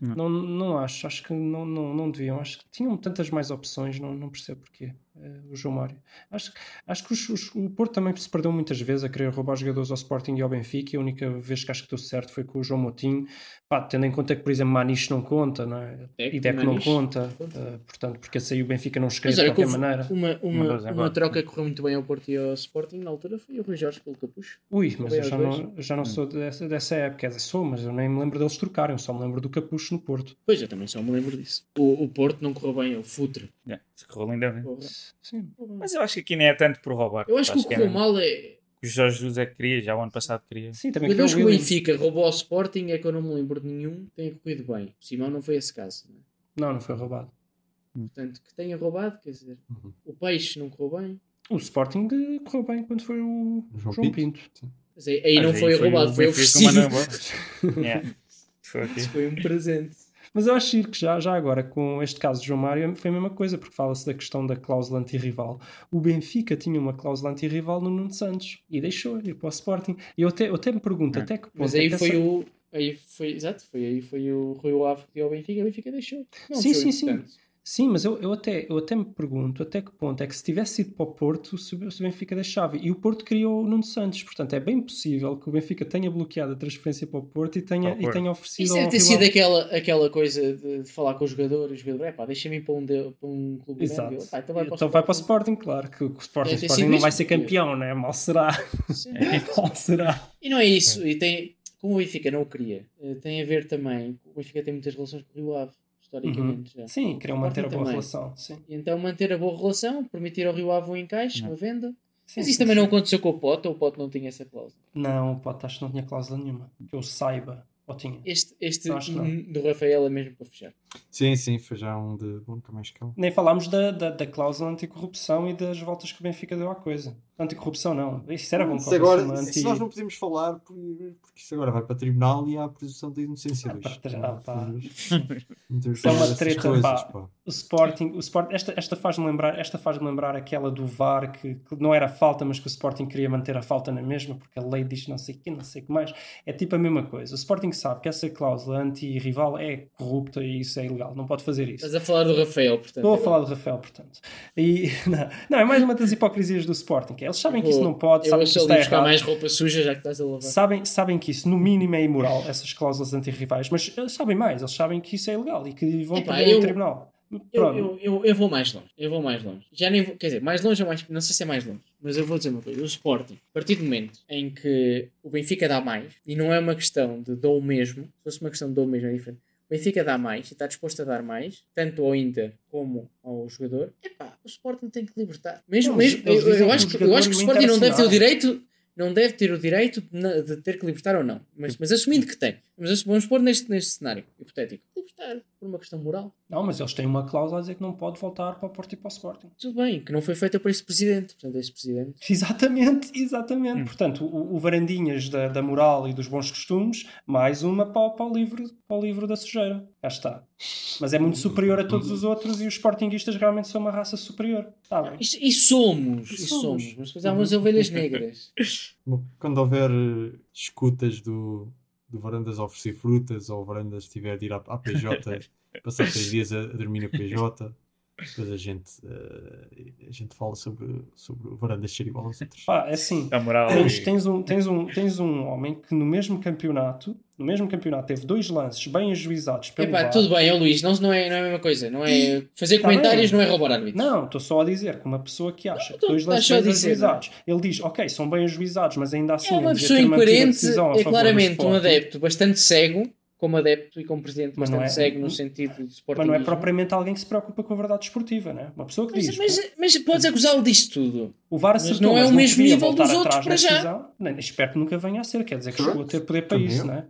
Não. não, não acho. Acho que não, não, não deviam. Acho que tinham tantas mais opções, não, não percebo porquê. Eh, o João Mário. Acho, acho que os- os- o Porto também se perdeu muitas vezes a querer roubar jogadores ao Sporting e ao Benfica. E a única vez que acho que deu certo foi com o João Moutinho. Pá, tendo em conta que, por exemplo, Maniche não conta, não é? Deco, e Deco não Maniche, conta. conta. eh, portanto, porque aí o Benfica não escreve de qualquer houve maneira. uma, uma, Uma uma troca que correu muito bem ao Porto e ao Sporting na altura foi o Rui Jorge pelo Capucho. Ui, mas eu já dois. não, já não sou dessa, dessa época. Quer dizer, sou, mas eu nem me lembro deles trocarem. Eu só me lembro do Capucho no Porto. Pois, eu também só me lembro disso. O, o Porto não correu bem, é o Futre. Yeah, se correu lindamente. Porra. Sim. Mas eu acho que aqui nem é tanto por roubar. Eu acho que o que correu é mal é. o Jorge Jesus é que queria, já o ano passado queria. Sim, também o que o. Benfica roubou ao Sporting é que eu não me lembro de nenhum que tenha corrido bem. O Simão não foi esse caso. Não é? Não, não foi roubado. Portanto, que tenha roubado, quer dizer, Uhum. o Peixe não correu bem. O Sporting correu bem quando foi o João João, Pinto. Pinto. Mas aí, aí não Mas foi, roubado, foi Benfica que o oferecido. Yeah. Foi aqui. Isso foi um presente. Mas eu acho que já, já agora, com este caso de João Mário, foi a mesma coisa, porque fala-se da questão da cláusula antirrival. O Benfica tinha uma cláusula antirrival no Nuno Santos e deixou ir para o Sporting. E eu até, eu até me pergunto É. até que ponto Mas é aí que foi essa- o. Aí foi, exato, foi aí foi o Rui Ave que deu ao Benfica e o Benfica deixou. Não Sim, sim, sim. importante. Sim, mas eu, eu, até, eu até me pergunto até que ponto é que se tivesse ido para o Porto, se o se o Benfica deixava. E o Porto criou o Nuno Santos. Portanto, é bem possível que o Benfica tenha bloqueado a transferência para o Porto e tenha, Para o e Porto. tenha oferecido Isso deve ter sido aquela, aquela coisa de, de falar com o jogador e o jogador, é pá, deixa-me ir para um, de, para um clube Exato. grande. Eu, "Pá, então vai para o Então vai para o Sporting." Claro, que o Sporting, Sporting não vai isso, ser campeão, né? Mal será. Sim. Mal será. E não é isso, e tem, como o Benfica não o queria, eh, tem a ver também, o Benfica tem muitas relações com o Rio Ave, historicamente já. Uhum. Sim, queriam manter a boa também. relação. Sim. E então manter a boa relação, permitir ao Rio Ave um encaixe, Não. uma venda. Sim, Mas sim, isso também sim. não aconteceu com o Pote, ou o Pote não tinha essa cláusula. Não, o Pote acho que não tinha cláusula nenhuma. Que eu saiba. Ou tinha. Este, este do Rafael é mesmo para fechar. Sim, sim, foi já um de. Bom, nunca mais calma. Nem falámos da, da, da cláusula anticorrupção e das voltas que o Benfica deu à coisa. Anticorrupção não. Isso era bom Isso que agora, isso anti... nós não podemos falar por- porque isso agora vai para tribunal e há a presunção da inocência. Ah, pá, Isso é uma treta, coisas, pá. pá. O Sporting, o Sporting esta, esta faz-me lembrar, esta faz lembrar aquela do VAR que, que não era falta, mas que o Sporting queria manter a falta na mesma, porque a lei diz não sei o que, não sei o que mais. É tipo a mesma coisa. O Sporting sabe que essa cláusula anti-rival é corrupta e isso é ilegal, não pode fazer isso. Estás a falar do Rafael, portanto. Estou a falar do Rafael, portanto. E, não, não, é mais uma das hipocrisias do Sporting. que é, Eles sabem que isso não pode, Eu sabem que isso está buscar errado. mais roupa suja já que estás a lavar. Sabem, sabem que isso, no mínimo, é imoral, essas cláusulas antirrivais, mas eles sabem mais, eles sabem que isso é ilegal e que vão Epá, perder eu- no tribunal. Eu, eu, eu, eu vou mais longe. Eu vou mais longe. Já nem vou, quer dizer, mais longe ou mais. Não sei se é mais longe. Mas eu vou dizer uma coisa. O Sporting, a partir do momento em que o Benfica dá mais, e não é uma questão de dou o mesmo, se fosse uma questão de dou o mesmo é diferente. Benfica dá mais e está disposto a dar mais, tanto ao Inter como ao jogador. Epá, o Sporting tem que libertar. Mesmo, Não, mesmo, eu, eu acho que, eu acho que o Sporting não deve ter o direito. Não deve ter o direito de ter que libertar ou não. Mas, mas assumindo que tem. Mas vamos pôr neste, neste cenário hipotético. Libertar. Por uma questão moral. Não, mas eles têm uma cláusula a dizer que não pode voltar para o Porto e para o Sporting. Tudo bem, que não foi feita por esse presidente. Portanto, esse presidente. Exatamente, exatamente. Hum. Portanto, o, o Varandinhas da, da moral e dos bons costumes, mais uma para, o- para, o livro, para o livro da sujeira. Cá está. Mas é muito superior a todos os outros e os Sportinguistas realmente são uma raça superior. Está bem. E, e somos, e Somos. somos. Mas depois há umas ovelhas negras. Bom, quando houver eh, escutas do, do Varandas a oferecer frutas ou Varandas tiver de ir à, à PJ, passar três dias a, a dormir na PJ, depois a gente, eh, a gente fala sobre, sobre o Varandas ser igual aos outros. Pá, é assim. A moral. Tens, e- tens, um, tens, um, tens um homem que no mesmo campeonato, no mesmo campeonato, teve dois lances bem ajuizados pelo Epá, VAR. tudo bem, ó Luís, não, não, é, não é a mesma coisa. Não é, fazer Tá comentários bem. não é roubar árbitros. Não, estou só a dizer que uma pessoa que acha Não, que dois lances bem dizer, ajuizados, ele diz, ok, são bem ajuizados, mas ainda assim. É uma pessoa incoerente, é claramente um adepto bastante cego, como adepto e como presidente Mas bastante não é- cego no sentido de. Mas não é propriamente alguém que se preocupa com a verdade esportiva, né? Uma pessoa que Mas, diz. mas, mas podes acusá-lo disto tudo. O VAR mas acertou, não é o não mesmo nível dos outros atrás para já. decisão. Nem, espero que nunca venha a ser, quer dizer que chegou a ter poder para Também isso, né?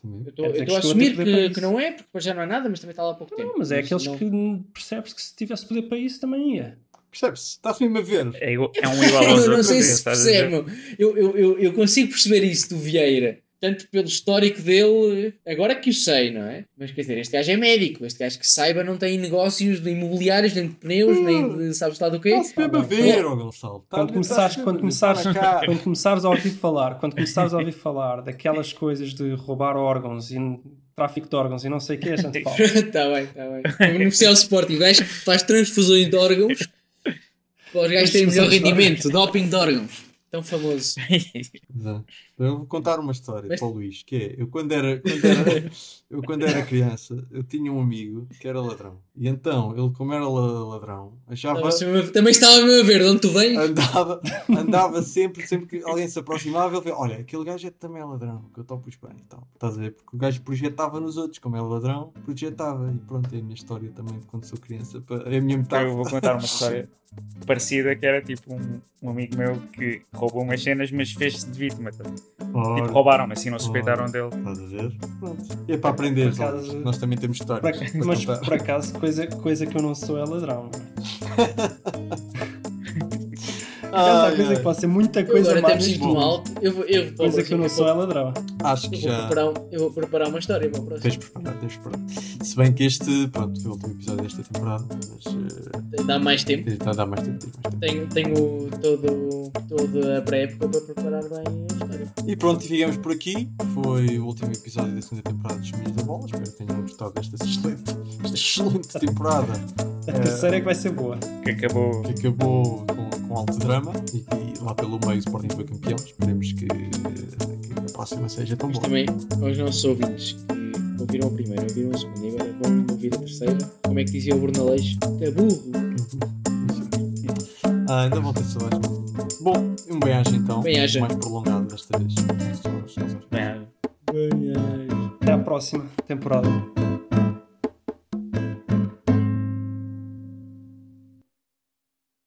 Também. Eu estou que a a assumir que, que não é, porque já não é nada, mas também está lá há pouco tempo. Não, mas é aqueles não- que percebes que se tivesse poder para isso também ia. Percebes? Está-se mesmo a ver. É, é um igual aos Eu não outros. sei se percebe. Eu, eu, eu, eu consigo perceber isso do Vieira. Tanto pelo histórico dele, agora que o sei, não é? Mas quer dizer, este gajo é médico. Este gajo que saiba não tem negócios de imobiliários, nem de pneus, nem de sabes lá do quê. Está-se mesmo a ver, ó Gonçalo. Quando começares, quando, começares, quando começares a ouvir falar, quando começares a ouvir falar daquelas coisas de roubar órgãos e tráfico de órgãos e não sei o que, a gente fala. Está bem, está bem. No oficial Sporting, o gajo faz transfusões de órgãos para os gajos terem melhor rendimento, doping de órgãos. Tão famoso. Exato. Eu vou contar uma história Mas- para o Luís, que é, eu quando era, quando era, eu quando era criança, eu tinha um amigo que era ladrão. E então, ele como era la- ladrão, achava, a- Também estava mesmo a ver de onde tu vens. andava, andava sempre, sempre que alguém se aproximava, ele falava, olha, aquele gajo é também é ladrão, que eu topo os bem e tal. Estás a ver? Porque o gajo projetava nos outros, como é ladrão, projetava. E pronto, é a minha história também de quando sou criança. É a minha Eu metáfora. vou contar uma história parecida que era tipo um, um amigo meu que roubou umas cenas, mas fez-se de vítima. tá? Ora, Tipo, roubaram, assim não suspeitaram dele. Estás a ver? Pronto. E é para aprender, acaso- nós também temos histórias. para mas contar. por acaso, coisa, coisa que eu não sou é ladrão. Há Ai, coisa que pode ser muita Eu coisa agora até me mais. sinto bom. mal. Eu vou, eu, vou- Coisa que eu não eu sou vou- é ladrão. Acho que eu vou já. preparar eu vou preparar uma história para o próximo. Tens preparado, tens preparado. Se bem que este, pronto, foi o último episódio desta temporada, mas Dá mais tempo. dar mais tempo. mais tempo. Tenho, tenho todo, toda a pré-época para preparar bem a história. E pronto, ficamos por aqui. Foi o último episódio da segunda temporada dos Meninos da Bola. Espero que tenham gostado desta excelente, esta excelente temporada A terceira é que vai ser boa. Que acabou. que acabou com, com alto drama e, e lá pelo meio o Sporting foi campeão. Esperemos que, que a próxima seja tão Mas boa. também, aos nossos ouvintes que ouviram a primeira, ouviram a segunda e agora vão ouvir a terceira, como é que dizia o Bruno Aleixo? Que burro! Ah, ainda vão ter saudades. Bom, um bem-aja então. Bem-aja. Mais prolongado desta vez. Bem, Até à próxima temporada.